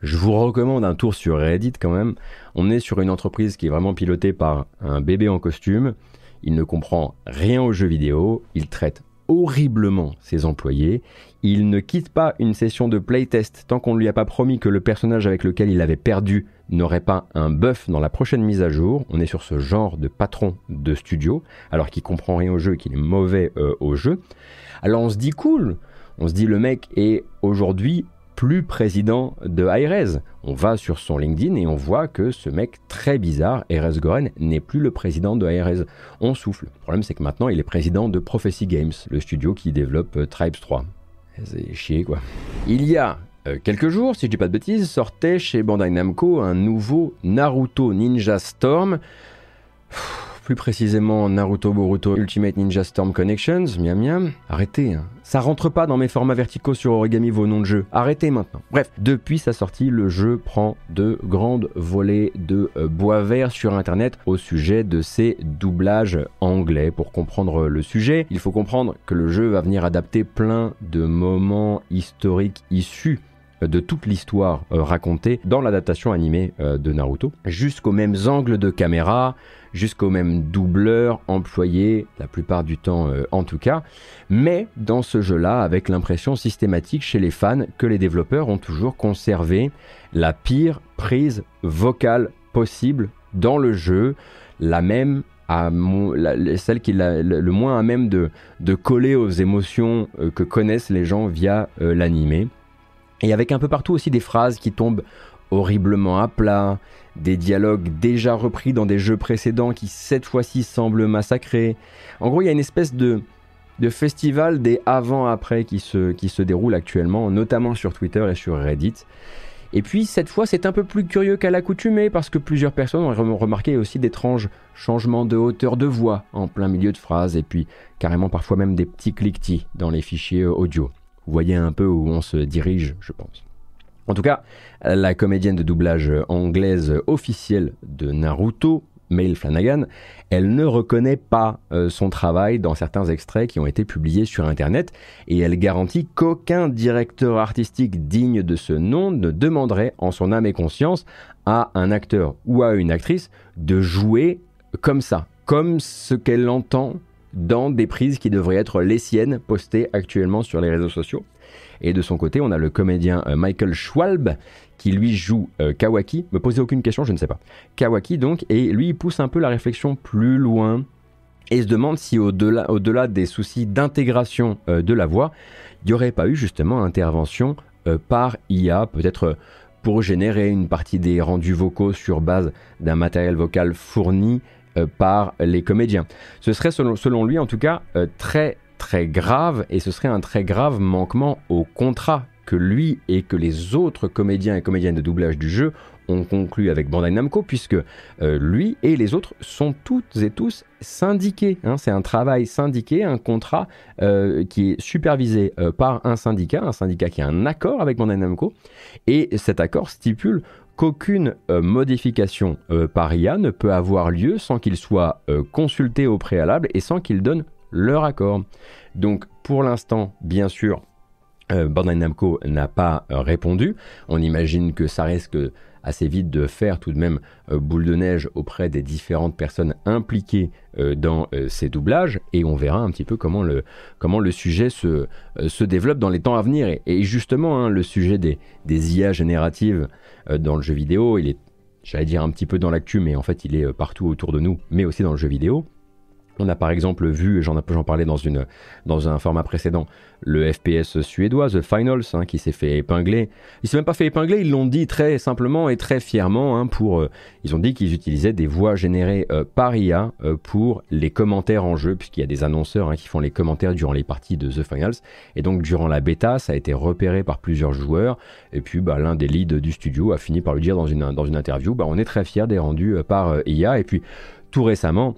je vous recommande un tour sur Reddit quand même. On est sur une entreprise qui est vraiment pilotée par un bébé en costume. Il ne comprend rien aux jeux vidéo. Il traite horriblement ses employés. Il ne quitte pas une session de playtest tant qu'on ne lui a pas promis que le personnage avec lequel il avait perdu n'aurait pas un buff dans la prochaine mise à jour. On est sur ce genre de patron de studio, alors qu'il comprend rien au jeu et qu'il est mauvais euh, au jeu. Alors on se dit cool, on se dit le mec est aujourd'hui plus président de Aerez. On va sur son LinkedIn et on voit que ce mec très bizarre, Erez Goren, n'est plus le président de Aerez. On souffle. Le problème c'est que maintenant il est président de Prophecy Games, le studio qui développe euh, Tribes 3. C'est chier quoi. Il y a euh, quelques jours, si je dis pas de bêtises, sortait chez Bandai Namco un nouveau Naruto Ninja Storm plus précisément Naruto Boruto Ultimate Ninja Storm Connections, miam miam. Arrêtez, hein. ça rentre pas dans mes formats verticaux sur Origami vos noms de jeu. Arrêtez maintenant. Bref, depuis sa sortie, le jeu prend de grandes volées de euh, bois vert sur internet au sujet de ses doublages anglais. Pour comprendre le sujet, il faut comprendre que le jeu va venir adapter plein de moments historiques issus de toute l'histoire euh, racontée dans l'adaptation animée euh, de Naruto, jusqu'aux mêmes angles de caméra, jusqu'aux mêmes doubleurs employés, la plupart du temps euh, en tout cas, mais dans ce jeu-là avec l'impression systématique chez les fans que les développeurs ont toujours conservé la pire prise vocale possible dans le jeu, la même à celle qui est le moins à même de, de coller aux émotions que connaissent les gens via l'animé. Et avec un peu partout aussi des phrases qui tombent horriblement à plat, des dialogues déjà repris dans des jeux précédents qui cette fois-ci semblent massacrés. En gros, il y a une espèce de, festival des avant-après qui se, qui se déroule actuellement, notamment sur Twitter et sur Reddit. Et puis cette fois, c'est un peu plus curieux qu'à l'accoutumée parce que plusieurs personnes ont remarqué aussi d'étranges changements de hauteur de voix en plein milieu de phrases et puis carrément parfois même des petits cliquetis dans les fichiers audio. Vous voyez un peu où on se dirige, je pense. En tout cas, la comédienne de doublage anglaise officielle de Naruto, Mail Flanagan, elle ne reconnaît pas euh, son travail dans certains extraits qui ont été publiés sur Internet et elle garantit qu'aucun directeur artistique digne de ce nom ne demanderait en son âme et conscience à un acteur ou à une actrice de jouer comme ça, comme ce qu'elle entend dans des prises qui devraient être les siennes postées actuellement sur les réseaux sociaux. Et de son côté, on a le comédien euh, Michael Schwalb qui lui joue euh, Kawaki. Me posez aucune question, je ne sais pas. Kawaki donc, et lui il pousse un peu la réflexion plus loin et se demande si au-delà au -delà des soucis d'intégration euh, de la voix, il n'y aurait pas eu justement intervention par IA, peut-être pour générer une partie des rendus vocaux sur base d'un matériel vocal fourni par les comédiens. Ce serait selon, lui en tout cas très très grave et ce serait un très grave manquement au contrat que lui et que les autres comédiens et comédiennes de doublage du jeu ont conclu avec Bandai Namco puisque euh, lui et les autres sont toutes et tous syndiqués. Hein. C'est un travail syndiqué, un contrat euh, qui est supervisé euh, par un syndicat, un syndicat qui a un accord avec Bandai Namco et cet accord stipule qu'aucune modification par IA ne peut avoir lieu sans qu'il soit consulté au préalable et sans qu'il donne leur accord. Donc pour l'instant, bien sûr, euh, Bandai Namco n'a pas euh, répondu. On imagine que ça risque assez vite de faire tout de même euh, boule de neige auprès des différentes personnes impliquées dans ces doublages et on verra un petit peu comment le, sujet se, développe dans les temps à venir. Et, justement, hein, le sujet des IA génératives dans le jeu vidéo, il est, j'allais dire un petit peu dans l'actu, mais en fait il est partout autour de nous, mais aussi dans le jeu vidéo. On a par exemple vu, j'en parlais dans, dans un format précédent, le FPS suédois, The Finals, hein, qui s'est fait épingler. Il s'est même pas fait épingler, ils l'ont dit très simplement et très fièrement. Hein, pour, euh, ils ont dit qu'ils utilisaient des voix générées euh, par IA euh, pour les commentaires en jeu, puisqu'il y a des annonceurs hein, qui font les commentaires durant les parties de The Finals. Et donc durant la bêta, ça a été repéré par plusieurs joueurs. Et puis bah, l'un des leads du studio a fini par lui dire dans une, dans une interview, bah, on est très fiers des rendus par IA. Et puis tout récemment,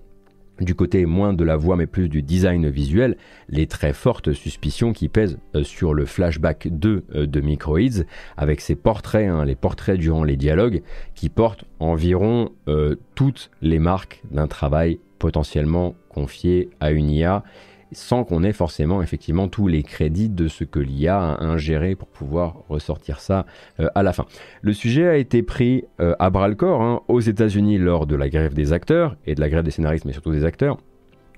du côté moins de la voix mais plus du design visuel, les très fortes suspicions qui pèsent euh, sur le flashback 2 euh, de Microids avec ses portraits, hein, les portraits durant les dialogues qui portent environ euh, toutes les marques d'un travail potentiellement confié à une IA sans qu'on ait forcément effectivement tous les crédits de ce que l'IA a ingéré pour pouvoir ressortir ça euh, à la fin. Le sujet a été pris euh, à bras le corps hein, aux États-Unis lors de la grève des acteurs et de la grève des scénaristes, mais surtout des acteurs.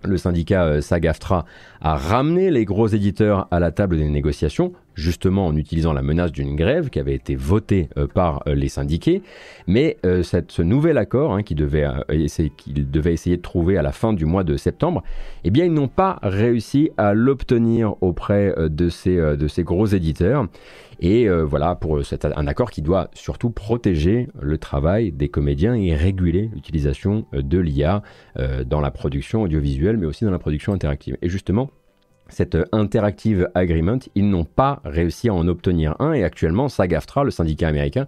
Le syndicat euh, SAGAFTRA a ramené les gros éditeurs à la table des négociations, justement en utilisant la menace d'une grève qui avait été votée euh, par euh, les syndiqués. Mais ce nouvel accord, hein, qu'ils devaient essayer de trouver à la fin du mois de septembre, eh ils n'ont pas réussi à l'obtenir auprès de ces gros éditeurs. Et euh, voilà, pour euh, un accord qui doit surtout protéger le travail des comédiens et réguler l'utilisation euh, de l'IA dans la production audiovisuelle, mais aussi dans la production interactive. Et justement, cette Interactive Agreement, ils n'ont pas réussi à en obtenir un et actuellement SAG-AFTRA, le syndicat américain,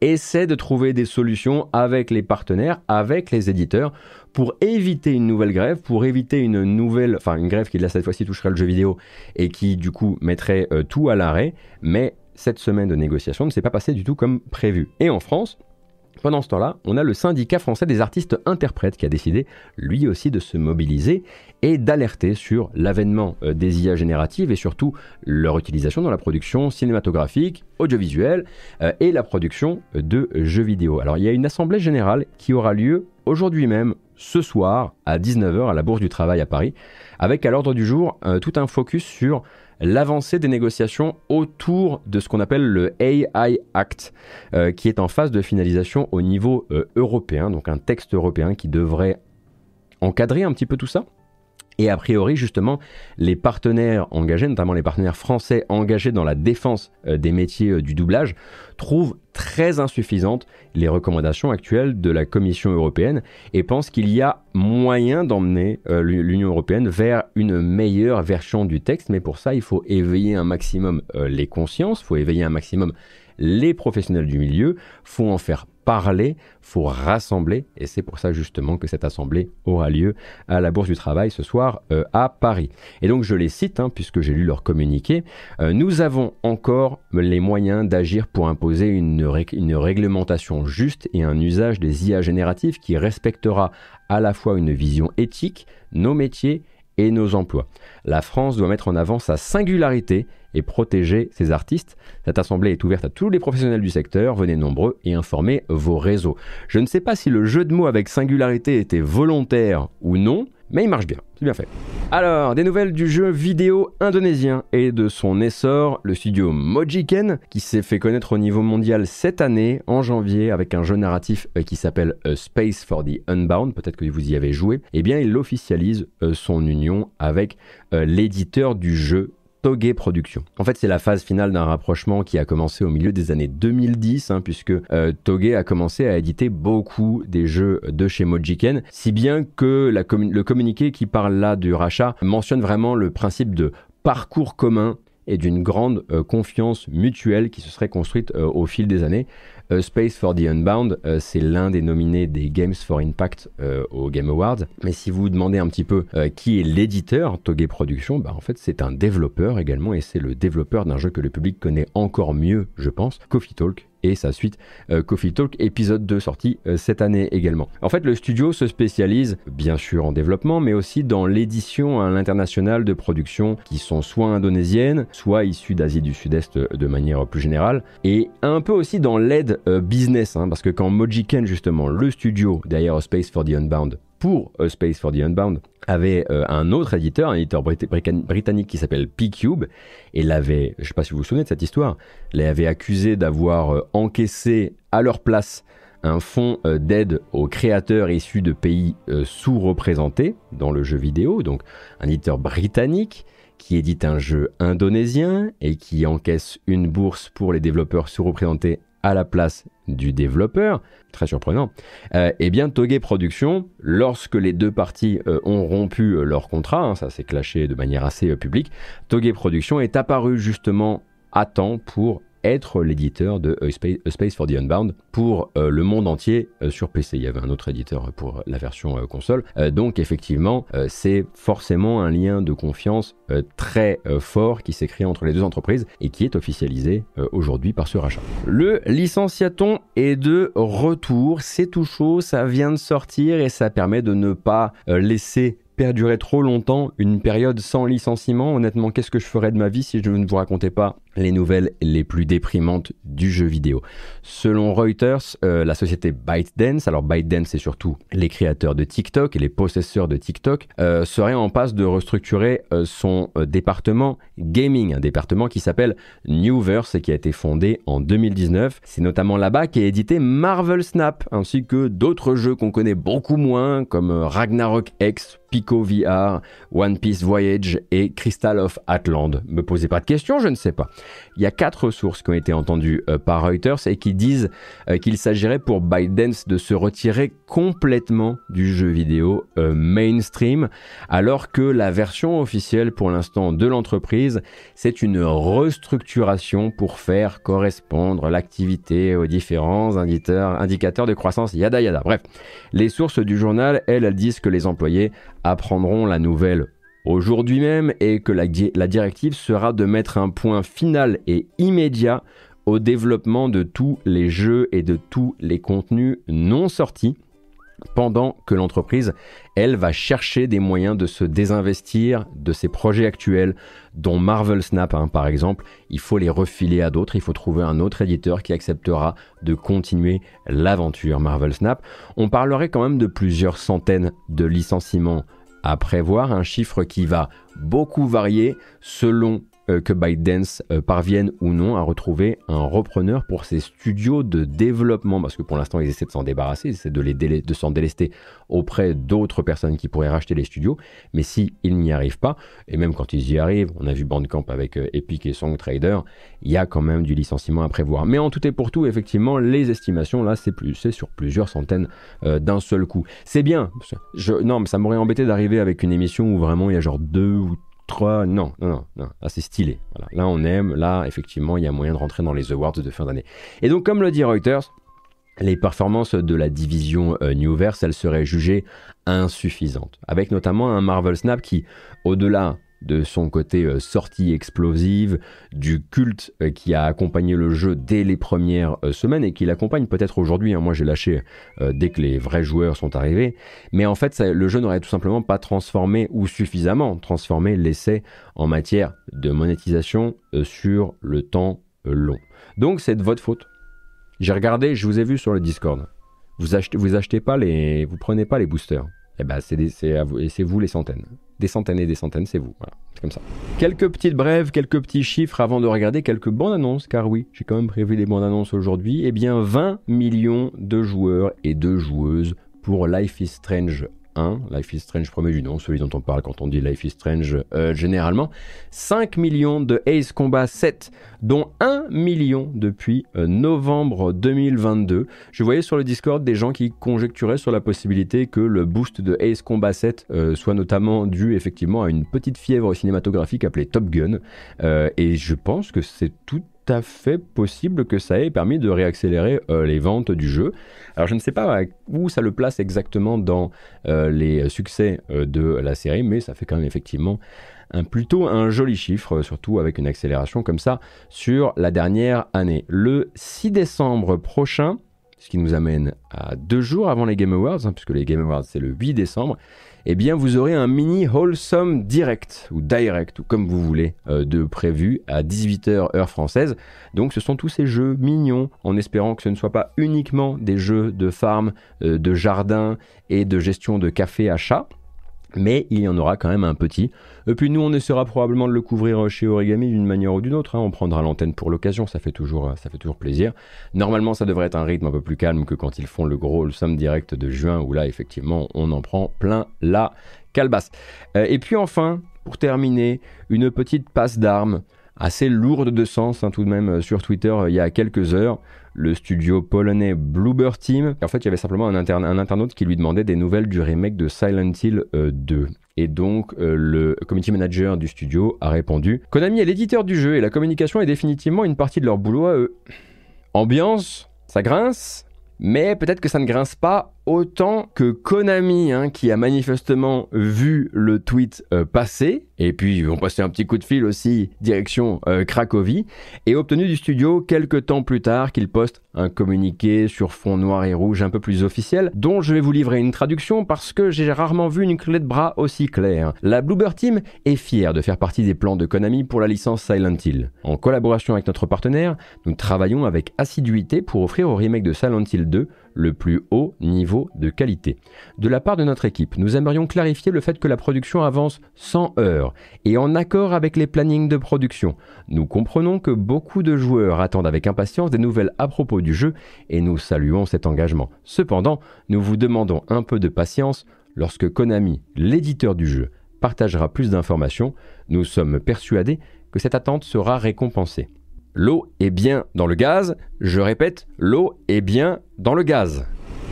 essaie de trouver des solutions avec les partenaires, avec les éditeurs pour éviter une nouvelle grève, pour éviter une nouvelle, enfin une grève qui là cette fois-ci toucherait le jeu vidéo et qui du coup mettrait tout à l'arrêt, mais cette semaine de négociation ne s'est pas passée du tout comme prévu. Et en France, pendant ce temps-là, on a le syndicat français des artistes interprètes qui a décidé lui aussi de se mobiliser et d'alerter sur l'avènement euh, des IA génératives et surtout leur utilisation dans la production cinématographique, audiovisuelle euh, et la production de jeux vidéo. Alors il y a une assemblée générale qui aura lieu aujourd'hui même, ce soir, à 19h à la Bourse du Travail à Paris, avec à l'ordre du jour euh, tout un focus sur l'avancée des négociations autour de ce qu'on appelle le AI Act, euh, qui est en phase de finalisation au niveau euh, européen, donc un texte européen qui devrait encadrer un petit peu tout ça. Et a priori, justement, les partenaires engagés, notamment les partenaires français engagés dans la défense euh, des métiers euh, du doublage, trouvent très insuffisantes les recommandations actuelles de la Commission européenne et pensent qu'il y a moyen d'emmener euh, l'Union européenne vers une meilleure version du texte. Mais pour ça, il faut éveiller un maximum les consciences, il faut éveiller un maximum les professionnels du milieu, faut en faire parler, faut rassembler, et c'est pour ça justement que cette assemblée aura lieu à la Bourse du Travail ce soir euh, à Paris. Et donc je les cite, hein, puisque j'ai lu leur communiqué, euh, nous avons encore les moyens d'agir pour imposer une, une réglementation juste et un usage des IA génératifs qui respectera à la fois une vision éthique, nos métiers et nos emplois. La France doit mettre en avant sa singularité et protéger ses artistes. Cette assemblée est ouverte à tous les professionnels du secteur, venez nombreux et informez vos réseaux. Je ne sais pas si le jeu de mots avec singularité était volontaire ou non, mais il marche bien, c'est bien fait. Alors, des nouvelles du jeu vidéo indonésien et de son essor, le studio Mojiken, qui s'est fait connaître au niveau mondial cette année, en janvier, avec un jeu narratif euh, qui s'appelle Space for the Unbound, peut-être que vous y avez joué, eh bien il officialise euh, son union avec euh, l'éditeur du jeu Toge Productions. En fait, c'est la phase finale d'un rapprochement qui a commencé au milieu des années 2010, hein, puisque euh, a commencé à éditer beaucoup des jeux de chez Mojiken, si bien que le communiqué qui parle là du rachat mentionne vraiment le principe de parcours commun et d'une grande euh, confiance mutuelle qui se serait construite euh, au fil des années. Space for the Unbound, c'est l'un des nominés des Games for Impact aux Game Awards. Mais si vous vous demandez un petit peu qui est l'éditeur Toge Productions, bah, en fait c'est un développeur également et c'est le développeur d'un jeu que le public connaît encore mieux, je pense, Coffee Talk, et sa suite euh, Coffee Talk épisode 2 sorti euh, cette année également. En fait, le studio se spécialise bien sûr en développement, mais aussi dans l'édition à l'international de productions qui sont soit indonésiennes, soit issues d'Asie du Sud-Est euh, de manière plus générale, et un peu aussi dans l'aide business, hein, parce que quand Mojiken justement, le studio derrière Space for the Unbound, pour A Space for the Unbound avait euh, un autre éditeur, un éditeur britannique qui s'appelle P-Cube, et l'avait, je ne sais pas si vous vous souvenez de cette histoire, l'avait accusé d'avoir euh, encaissé à leur place un fonds euh, d'aide aux créateurs issus de pays sous-représentés dans le jeu vidéo, donc un éditeur britannique qui édite un jeu indonésien et qui encaisse une bourse pour les développeurs sous-représentés à la place du développeur, très surprenant, euh, eh bien Toge Productions, lorsque les deux parties euh, ont rompu euh, leur contrat, hein, ça s'est clashé de manière assez publique, Toge Productions est apparu justement à temps pour être l'éditeur de Space, for the Unbound pour le monde entier sur PC. Il y avait un autre éditeur pour la version console. donc effectivement, c'est forcément un lien de confiance très fort qui s'est créé entre les deux entreprises et qui est officialisé aujourd'hui par ce rachat. Le licenciaton est de retour, c'est tout chaud, ça vient de sortir et ça permet de ne pas laisser perdurer trop longtemps une période sans licenciement. Honnêtement, qu'est-ce que je ferais de ma vie si je ne vous racontais pas les nouvelles les plus déprimantes du jeu vidéo? Selon Reuters, euh, la société ByteDance, alors ByteDance c'est surtout les créateurs de TikTok et les possesseurs de TikTok, euh, serait en passe de restructurer euh, son département gaming, un département qui s'appelle Newverse et qui a été fondé en 2019. C'est notamment là-bas qu'est édité Marvel Snap, ainsi que d'autres jeux qu'on connaît beaucoup moins comme Ragnarok X, Pico VR, One Piece Voyage et Crystal of Atland. Me posez pas de questions, je ne sais pas. Il y a quatre sources qui ont été entendues euh, par Reuters et qui disent euh, qu'il s'agirait pour ByteDance de se retirer complètement du jeu vidéo euh, mainstream, alors que la version officielle pour l'instant de l'entreprise, c'est une restructuration pour faire correspondre l'activité aux différents indicateurs, indicateurs de croissance, yada yada. Bref, les sources du journal, elles, elles disent que les employés apprendront la nouvelle aujourd'hui même et que la, directive sera de mettre un point final et immédiat au développement de tous les jeux et de tous les contenus non sortis pendant que l'entreprise, elle, va chercher des moyens de se désinvestir de ses projets actuels, dont Marvel Snap, hein, par exemple. Il faut les refiler à d'autres, il faut trouver un autre éditeur qui acceptera de continuer l'aventure Marvel Snap. On parlerait quand même de plusieurs centaines de licenciements à prévoir, un chiffre qui va beaucoup varier selon que ByteDance euh, parvienne ou non à retrouver un repreneur pour ses studios de développement, parce que pour l'instant ils essaient de s'en débarrasser, ils essaient de, les de s'en délester auprès d'autres personnes qui pourraient racheter les studios, mais si ils n'y arrivent pas, et même quand ils y arrivent, on a vu Bandcamp avec euh, Epic et SongTrader, il y a quand même du licenciement à prévoir. Mais en tout et pour tout, effectivement, les estimations, là, c'est, plus, sur plusieurs centaines d'un seul coup. C'est bien, non, mais ça m'aurait embêté d'arriver avec une émission où vraiment il y a genre deux ou 3, non, non, non, non. Là, c'est stylé. Là, on aime. Là, effectivement, il y a moyen de rentrer dans les awards de fin d'année. Et donc, comme le dit Reuters, les performances de la division euh, Newverse, elles seraient jugées insuffisantes. Avec notamment un Marvel Snap qui, au-delà de son côté euh, sortie explosive, du culte euh, qui a accompagné le jeu dès les premières euh, semaines et qui l'accompagne peut-être aujourd'hui. Hein. Moi j'ai lâché dès que les vrais joueurs sont arrivés. Mais en fait le jeu n'aurait tout simplement pas transformé ou suffisamment transformé l'essai en matière de monétisation sur le temps long. Donc c'est de votre faute. J'ai regardé, je vous ai vu sur le Discord. Vous achetez, vous pas les, prenez pas les boosters. Et eh ben c'est vous les centaines des centaines et des centaines, c'est vous. Voilà, c'est comme ça. Quelques petites brèves, quelques petits chiffres avant de regarder quelques bandes annonces, car oui, j'ai quand même prévu des bandes annonces aujourd'hui. Eh bien, 20 millions de joueurs et de joueuses pour Life is Strange Life is Strange premier du nom, celui dont on parle quand on dit Life is Strange euh, généralement. 5 millions de Ace Combat 7, dont 1 million depuis euh, novembre 2022. Je voyais sur le Discord des gens qui conjecturaient sur la possibilité que le boost de Ace Combat 7 euh, soit notamment dû effectivement à une petite fièvre cinématographique appelée Top Gun. et je pense que c'est tout à fait possible que ça ait permis de réaccélérer euh, les ventes du jeu. Alors je ne sais pas où ça le place exactement dans euh, les succès euh, de la série, mais ça fait quand même effectivement un, plutôt un joli chiffre, surtout avec une accélération comme ça sur la dernière année. Le 6 décembre prochain, ce qui nous amène à deux jours avant les Game Awards, hein, puisque les Game Awards c'est le 8 décembre, eh bien vous aurez un mini wholesome direct ou direct ou comme vous voulez euh, de prévu à 18h heure française. Donc ce sont tous ces jeux mignons en espérant que ce ne soit pas uniquement des jeux de farm, euh, de jardin et de gestion de café à chat mais il y en aura quand même un petit. Et puis nous, on essaiera probablement de le couvrir chez Origami d'une manière ou d'une autre. Hein. On prendra l'antenne pour l'occasion, ça fait toujours, ça fait toujours plaisir. Normalement, ça devrait être un rythme un peu plus calme que quand ils font le gros le somme direct de juin, où là, effectivement, on en prend plein la calebasse. Euh, et puis enfin, pour terminer, une petite passe d'armes assez lourde de sens hein, tout de même euh, sur Twitter euh, il y a quelques heures. Le studio polonais Bloober Team. En fait, il y avait simplement un, internaute qui lui demandait des nouvelles du remake de Silent Hill 2. Et donc, le community manager du studio a répondu Konami est l'éditeur du jeu et la communication est définitivement une partie de leur boulot à eux. Ambiance, ça grince, mais peut-être que ça ne grince pas autant que Konami, hein, qui a manifestement vu le tweet euh, passer, et puis ils vont passer un petit coup de fil aussi direction euh, Cracovie, et obtenu du studio quelques temps plus tard qu'il poste un communiqué sur fond noir et rouge un peu plus officiel, dont je vais vous livrer une traduction parce que j'ai rarement vu une clé de bras aussi claire. La Bloober Team est fière de faire partie des plans de Konami pour la licence Silent Hill. En collaboration avec notre partenaire, nous travaillons avec assiduité pour offrir au remake de Silent Hill 2 le plus haut niveau de qualité. De la part de notre équipe, nous aimerions clarifier le fait que la production avance sans heures et en accord avec les plannings de production. Nous comprenons que beaucoup de joueurs attendent avec impatience des nouvelles à propos du jeu et nous saluons cet engagement. Cependant, nous vous demandons un peu de patience lorsque Konami, l'éditeur du jeu, partagera plus d'informations. Nous sommes persuadés que cette attente sera récompensée. L'eau est bien dans le gaz. Je répète, l'eau est bien dans le gaz.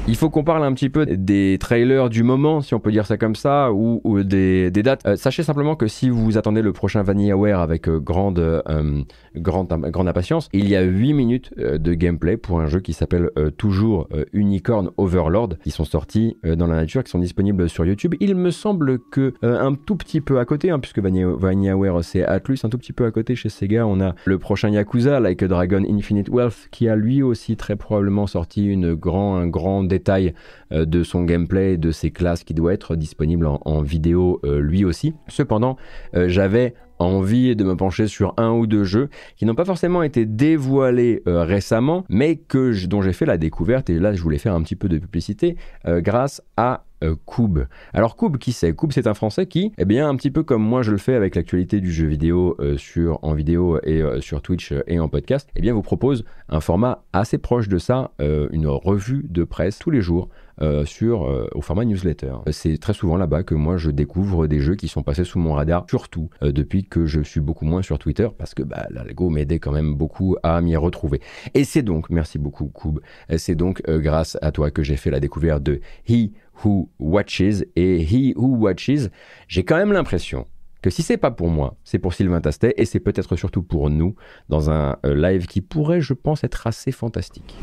Il faut qu'on parle un petit peu des trailers du moment, si on peut dire ça comme ça, ou, des, dates. Euh, sachez simplement que si vous attendez le prochain Vanillaware avec euh, grande, euh, grande, grande impatience, il y a 8 minutes de gameplay pour un jeu qui s'appelle toujours Unicorn Overlord, qui sont sortis dans la nature, qui sont disponibles sur YouTube. Il me semble que un tout petit peu à côté, hein, puisque Vanillaware c'est Atlus, un tout petit peu à côté chez Sega, on a le prochain Yakuza, Like a Dragon Infinite Wealth, qui a lui aussi très probablement sorti une grand, un grand euh, de son gameplay, de ses classes qui doit être disponible en, vidéo euh, lui aussi. Cependant, euh, j'avais envie de me pencher sur un ou deux jeux qui n'ont pas forcément été dévoilés récemment, mais dont j'ai fait la découverte, et là je voulais faire un petit peu de publicité, grâce à Koub. Alors Koub, qui c'est? Koub, c'est un Français qui, eh bien, un petit peu comme moi je le fais avec l'actualité du jeu vidéo sur, en vidéo et sur Twitch et en podcast, eh bien, vous propose un format assez proche de ça, une revue de presse tous les jours euh, sur, euh, au format newsletter. C'est très souvent là-bas que moi je découvre des jeux qui sont passés sous mon radar, surtout euh, depuis que je suis beaucoup moins sur Twitter, parce que bah, l'algo m'aidait quand même beaucoup à m'y retrouver. Et c'est donc, merci beaucoup Koub, c'est donc grâce à toi que j'ai fait la découverte de He Who Watches. Et He Who Watches, j'ai quand même l'impression que si c'est pas pour moi, c'est pour Sylvain Tastet et c'est peut-être surtout pour nous dans un live qui pourrait, je pense, être assez fantastique.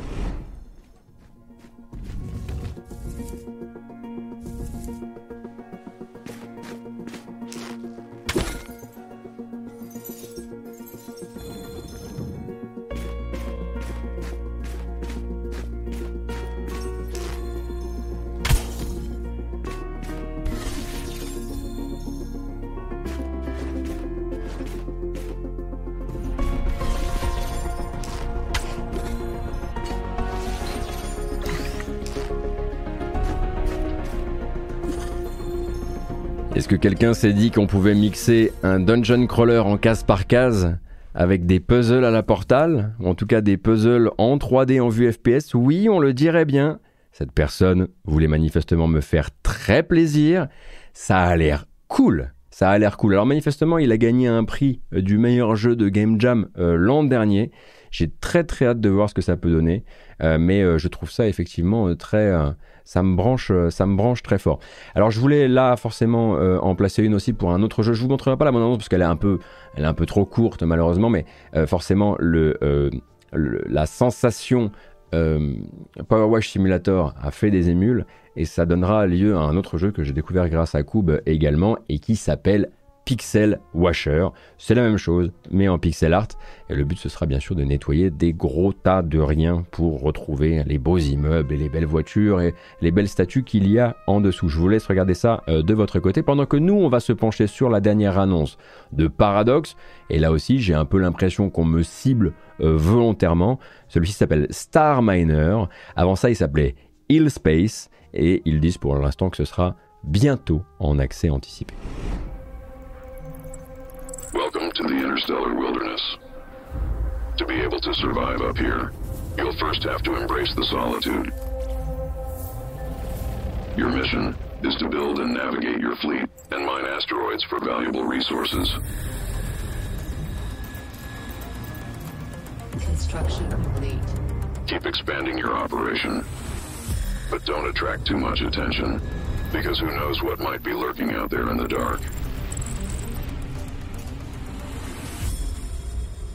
Que quelqu'un s'est dit qu'on pouvait mixer un dungeon crawler en case par case avec des puzzles à la portal, ou en tout cas des puzzles en 3D en vue FPS Oui, on le dirait bien. Cette personne voulait manifestement me faire très plaisir. Ça a l'air cool. Ça a l'air cool. Alors manifestement, il a gagné un prix euh, du meilleur jeu de Game Jam euh, l'an dernier. J'ai très très hâte de voir ce que ça peut donner. Euh, mais je trouve ça effectivement très ça me branche, euh, ça me branche très fort. Alors je voulais là forcément euh, en placer une aussi pour un autre jeu. Je vous montrerai pas la bande parce qu'elle est un peu, trop courte malheureusement, mais euh, forcément la sensation Power Wash Simulator a fait des émules et ça donnera lieu à un autre jeu que j'ai découvert grâce à Cube également et qui s'appelle Pixel Washer. C'est la même chose, mais en pixel art. Et le but, ce sera bien sûr de nettoyer des gros tas de rien pour retrouver les beaux immeubles et les belles voitures et les belles statues qu'il y a en dessous. Je vous laisse regarder ça euh, de votre côté, pendant que nous, on va se pencher sur la dernière annonce de Paradox. Et là aussi, j'ai un peu l'impression qu'on me cible euh, volontairement. Celui-ci s'appelle Star Miner. Avant ça, il s'appelait Hill Space. Et ils disent pour l'instant que ce sera bientôt en accès anticipé. Welcome to the interstellar wilderness. To be able to survive up here, you'll first have to embrace the solitude. Your mission is to build and navigate your fleet and mine asteroids for valuable resources. Construction complete. Keep expanding your operation. But don't attract too much attention, because who knows what might be lurking out there in the dark.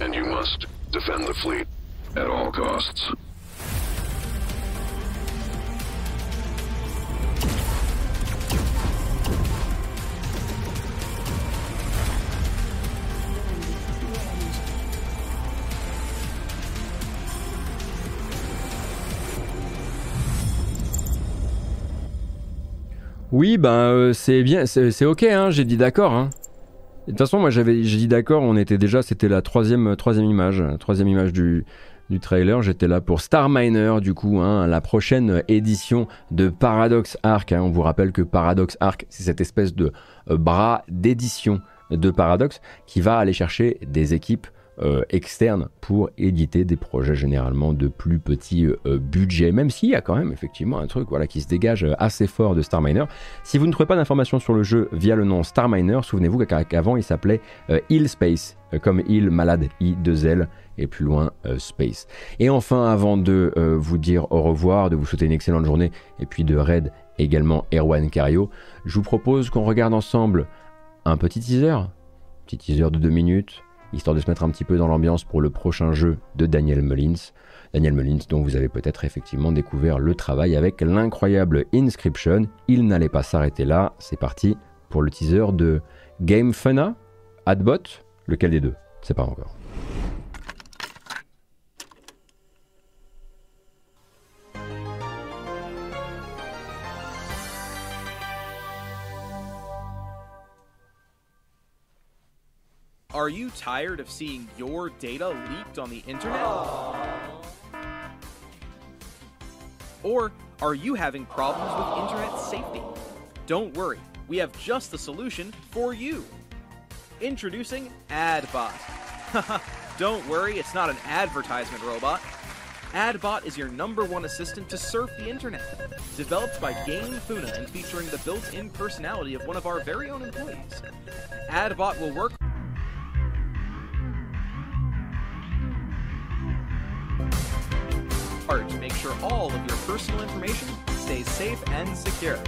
And you must defend the fleet at all costs. Oui, ben euh, c'est bien, c'est ok, hein, j'ai dit d'accord. Hein. De toute façon, moi j'avais, j'ai dit d'accord, on était déjà, c'était la troisième, troisième image, troisième image du, trailer. J'étais là pour Star Miner, du coup, hein, la prochaine édition de Paradox Arc. Hein. On vous rappelle que Paradox Arc, c'est cette espèce de euh, bras d'édition de Paradox qui va aller chercher des équipes euh, externes pour éditer des projets généralement de plus petit euh, budget, même s'il y a quand même effectivement un truc voilà, qui se dégage euh, assez fort de Star Miner. Si vous ne trouvez pas d'informations sur le jeu via le nom Star Miner, souvenez-vous qu'avant il s'appelait Hill Space, comme Hill malade, I2L et plus loin Space. Et enfin, avant de vous dire au revoir, de vous souhaiter une excellente journée et puis de raid également Erwan Cario, je vous propose qu'on regarde ensemble un petit teaser, petit teaser de deux minutes, histoire de se mettre un petit peu dans l'ambiance pour le prochain jeu de Daniel Mullins. Daniel Mullins, dont vous avez peut-être effectivement découvert le travail avec l'incroyable Inscription. Il n'allait pas s'arrêter là. C'est parti pour le teaser de Game Funa, Adbot, lequel des deux? C'est pas encore. Are you tired of seeing your data leaked on the internet? Or are you having problems with internet safety? Don't worry, we have just the solution for you. Introducing AdBot. (laughs) Don't worry, it's not an advertisement robot. AdBot is your number one assistant to surf the internet. Developed by Game Funa and featuring the built in personality of one of our very own employees. AdBot will work hard to make sure all of your personal information stays safe and secure.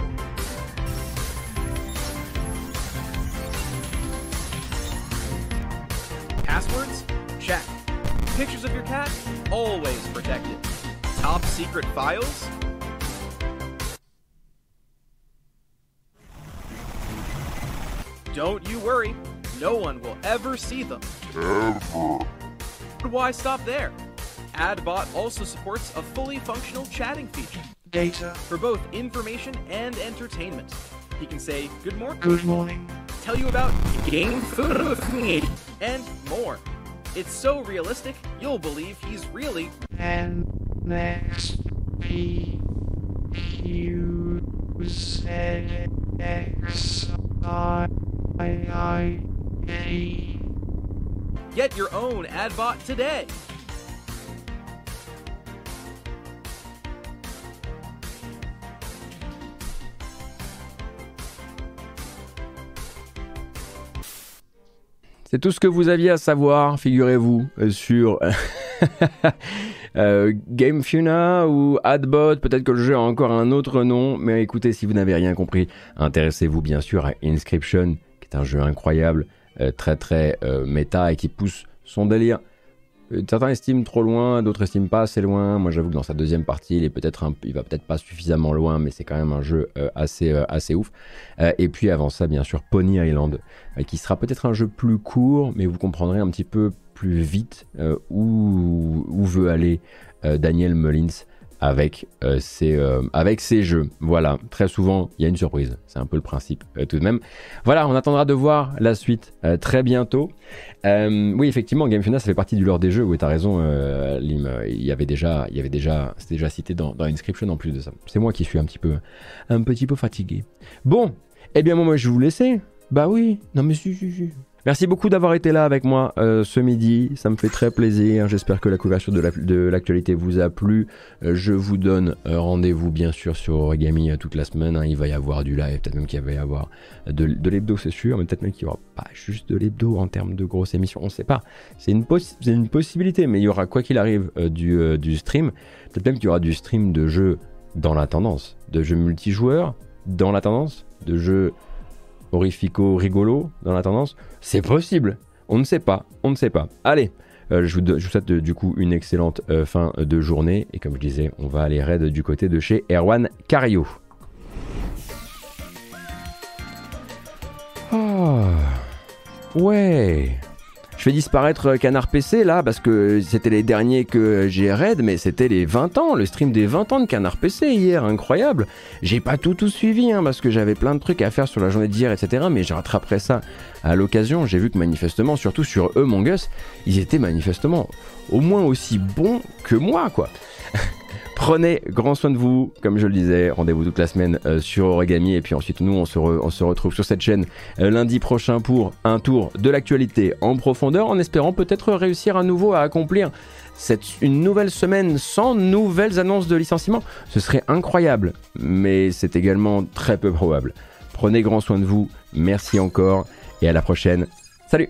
Passwords? Check. Pictures of your cat? Always protected. Top secret files? Don't you worry, no one will ever see them. Ever. Why stop there? AdBot also supports a fully functional chatting feature Data. for both information and entertainment. He can say good morning, Good morning. tell you about game food with me, and more. It's so realistic, you'll believe he's really And next we use X I I A. get your own AdBot today. C'est tout ce que vous aviez à savoir, figurez-vous, euh, sur (laughs) euh, GameFuna ou Adbot. Peut-être que le jeu a encore un autre nom, mais écoutez, si vous n'avez rien compris, intéressez-vous bien sûr à Inscription, qui est un jeu incroyable, euh, très très méta et qui pousse son délire. Euh, Certains estiment trop loin, d'autres estiment pas assez loin. Moi, j'avoue que dans sa deuxième partie, il est peut-être il va peut-être pas suffisamment loin, mais c'est quand même un jeu euh, assez euh, assez ouf. Et puis avant ça, bien sûr, Pony Island, qui sera peut-être un jeu plus court, mais vous comprendrez un petit peu plus vite où, où veut aller Daniel Mullins avec, euh, ses, euh, avec jeux. Voilà, très souvent, il y a une surprise. C'est un peu le principe euh, tout de même. Voilà, on attendra de voir la suite euh, très bientôt. Oui, effectivement, Game Funa, ça fait partie du lore des jeux. Oui, t'as raison, Lim. Il y avait déjà, il y avait déjà, déjà cité dans, dans Inscription en plus de ça. C'est moi qui suis un petit peu, un petit peu fatigué. Bon, eh bien moi, moi je vais vous laisser. Bah oui, non mais si, si, si. Merci beaucoup d'avoir été là avec moi euh, ce midi. Ça me fait très plaisir. J'espère que la couverture de la- de l'actualité vous a plu. Euh, je vous donne euh, rendez-vous bien sûr sur Origami toute la semaine. hein. Il va y avoir du live, peut-être même qu'il va y avoir de, l'hebdo, c'est sûr, mais peut-être même qu'il n'y aura pas juste de l'hebdo en termes de grosses émissions. On ne sait pas. C'est une, possibilité, mais il y aura quoi qu'il arrive du, du stream. Peut-être même qu'il y aura du stream de jeux dans la tendance, de jeux multijoueurs dans la tendance, de jeux horrifico rigolo dans la tendance C'est possible. On ne sait pas. On ne sait pas. Allez, euh, je, vous, souhaite euh, du coup une excellente euh, fin de journée. Et comme je disais, on va aller raid du côté de chez Erwan Cario. Oh. Ouais. Je fais disparaître euh, Canard PC là parce que c'était les derniers que j'ai raid, mais c'était les 20 ans, le stream des 20 ans de Canard PC hier, incroyable. J'ai pas tout tout suivi hein, parce que j'avais plein de trucs à faire sur la journée d'hier, etc. Mais je rattraperai ça à l'occasion. J'ai vu que manifestement, surtout sur Among Us, ils étaient manifestement au moins aussi bons que moi, quoi. (laughs) Prenez grand soin de vous, comme je le disais, rendez-vous toute la semaine euh, sur Origami et puis ensuite nous on se, retrouve sur cette chaîne euh, lundi prochain pour un tour de l'actualité en profondeur en espérant peut-être réussir à nouveau à accomplir cette, une nouvelle semaine sans nouvelles annonces de licenciement. Ce serait incroyable, mais c'est également très peu probable. Prenez grand soin de vous, merci encore et à la prochaine. Salut